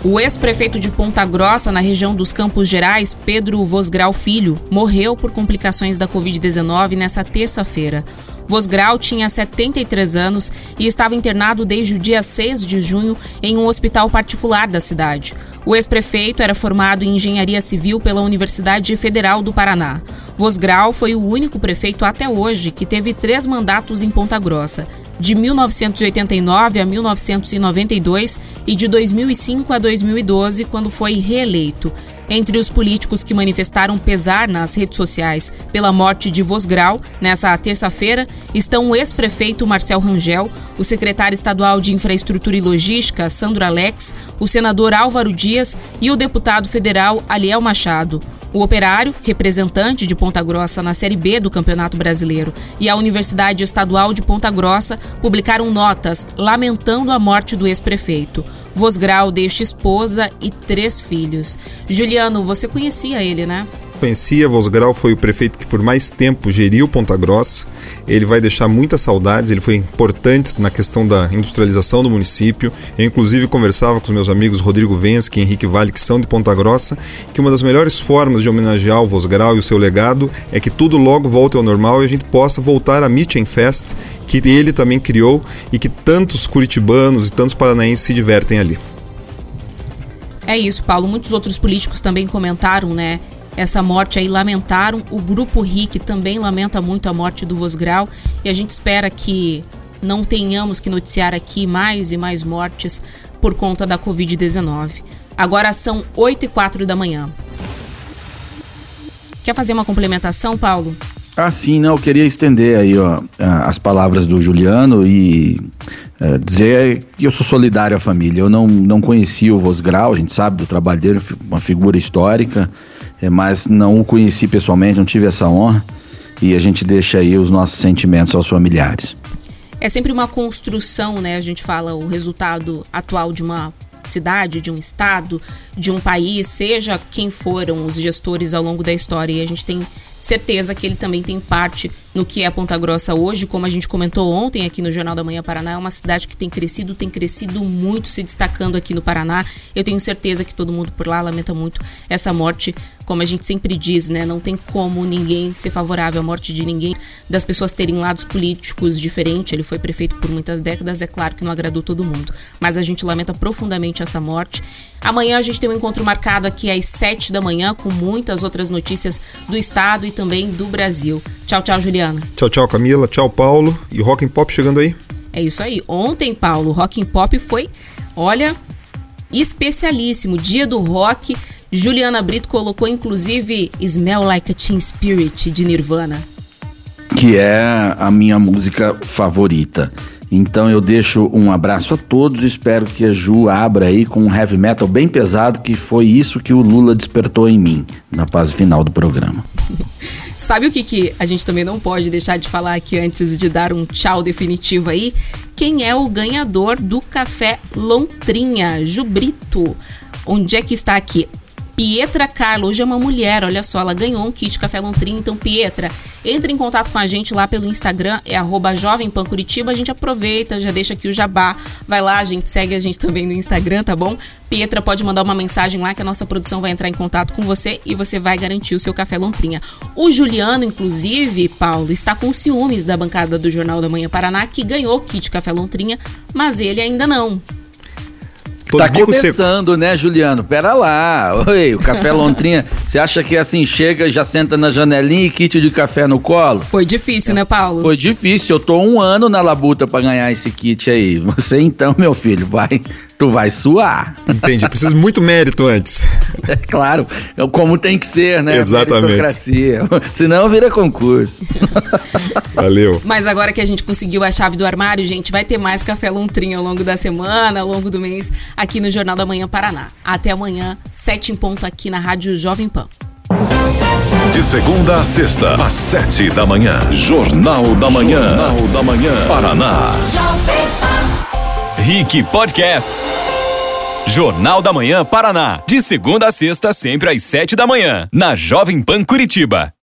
O ex-prefeito de Ponta Grossa, na região dos Campos Gerais, Pedro Vosgrau Filho, morreu por complicações da Covid-19 nessa terça-feira. Vosgrau tinha 73 anos e estava internado desde o dia 6 de junho em um hospital particular da cidade. O ex-prefeito era formado em engenharia civil pela Universidade Federal do Paraná. Vosgrau foi o único prefeito até hoje que teve três mandatos em Ponta Grossa, de 1989 a 1992 e de 2005 a 2012, quando foi reeleito. Entre os políticos que manifestaram pesar nas redes sociais pela morte de Vosgrau, nessa terça-feira, estão o ex-prefeito Marcel Rangel, o secretário estadual de Infraestrutura e Logística, Sandro Alex, o senador Álvaro Dias e o deputado federal Aliel Machado. O Operário, representante de Ponta Grossa na Série B do Campeonato Brasileiro, e a Universidade Estadual de Ponta Grossa publicaram notas lamentando a morte do ex-prefeito. Vosgrau deixa esposa e três filhos. Juliano, você conhecia ele, né? Conhecia, Vosgrau foi o prefeito que por mais tempo geriu Ponta Grossa. Ele vai deixar muitas saudades, ele foi importante na questão da industrialização do município. Eu, inclusive, conversava com os meus amigos Rodrigo Vensky e Henrique Vale, que são de Ponta Grossa, que uma das melhores formas de homenagear o Vosgrau e o seu legado é que tudo logo volte ao normal e a gente possa voltar à Meeting Fest, que ele também criou e que tantos curitibanos e tantos paranaenses se divertem ali. É isso, Paulo. Muitos outros políticos também comentaram, né? Essa morte aí, lamentaram. O Grupo RIC também lamenta muito a morte do Vosgrau e a gente espera que não tenhamos que noticiar aqui mais e mais mortes por conta da Covid-19. Agora são 8 e 4 da manhã. Quer fazer uma complementação, Paulo? Ah, sim, não, eu queria estender aí ó, as palavras do Juliano e é, dizer que eu sou solidário à família. Eu não, não conheci o Vosgrau, a gente sabe do trabalho dele, uma figura histórica, mas não o conheci pessoalmente, não tive essa honra. E a gente deixa aí os nossos sentimentos aos familiares. É sempre uma construção, né? A gente fala o resultado atual de uma cidade, de um estado, de um país, seja quem foram os gestores ao longo da história. E a gente tem certeza que ele também tem parte no que é Ponta Grossa hoje. Como a gente comentou ontem aqui no Jornal da Manhã Paraná, é uma cidade que tem crescido, tem crescido muito, se destacando aqui no Paraná. Eu tenho certeza que todo mundo por lá lamenta muito essa morte. Como a gente sempre diz, né? Não tem como ninguém ser favorável à morte de ninguém, das pessoas terem lados políticos diferentes. Ele foi prefeito por muitas décadas, é claro que não agradou todo mundo. Mas a gente lamenta profundamente essa morte. Amanhã a gente tem um encontro marcado aqui às 7 da manhã com muitas outras notícias do estado e também do Brasil. Tchau, tchau, Juliana. Tchau, tchau, Camila. Tchau, Paulo. E Rock and Pop chegando aí? É isso aí. Ontem, Paulo, Rock and Pop foi, olha, especialíssimo. Dia do rock. Juliana Brito colocou inclusive Smell Like a Teen Spirit de Nirvana. Que é a minha música favorita. Então eu deixo um abraço a todos, espero que a Ju abra aí com um heavy metal bem pesado, que foi isso que o Lula despertou em mim na fase final do programa. Sabe o que, que a gente também não pode deixar de falar aqui antes de dar um tchau definitivo aí? Quem é o ganhador do café Lontrinha, Jubrito? Onde é que está aqui? Pietra Carla, hoje é uma mulher, olha só, ela ganhou um kit Café Lontrinha. Então, Pietra, entre em contato com a gente lá pelo Instagram, é arroba Curitiba. A gente aproveita, já deixa aqui o jabá. Vai lá, a gente segue a gente também no Instagram, tá bom? Pietra pode mandar uma mensagem lá que a nossa produção vai entrar em contato com você e você vai garantir o seu Café Lontrinha. O Juliano, inclusive, Paulo, está com ciúmes da bancada do Jornal da Manhã Paraná, que ganhou o kit Café Lontrinha, mas ele ainda não. Tá começando, seco. né, Juliano? Pera lá. Oi, o café Lontrinha, você acha que assim chega, já senta na janelinha e kit de café no colo? Foi difícil, é. né, Paulo? Foi difícil. Eu tô um ano na labuta para ganhar esse kit aí. Você então, meu filho, vai tu vai suar. Entendi. Precisa muito mérito antes. É claro, como tem que ser, né? Exatamente. Senão vira concurso. Valeu. Mas agora que a gente conseguiu a chave do armário, gente, vai ter mais café lontrinho ao longo da semana, ao longo do mês, aqui no Jornal da Manhã Paraná. Até amanhã, sete em ponto aqui na Rádio Jovem Pan. De segunda a sexta, às sete da manhã. Jornal da Manhã. Jornal da Manhã. Paraná. Jovem Pan. Rick Podcasts. Jornal da Manhã Paraná. De segunda a sexta, sempre às sete da manhã. Na Jovem Pan Curitiba.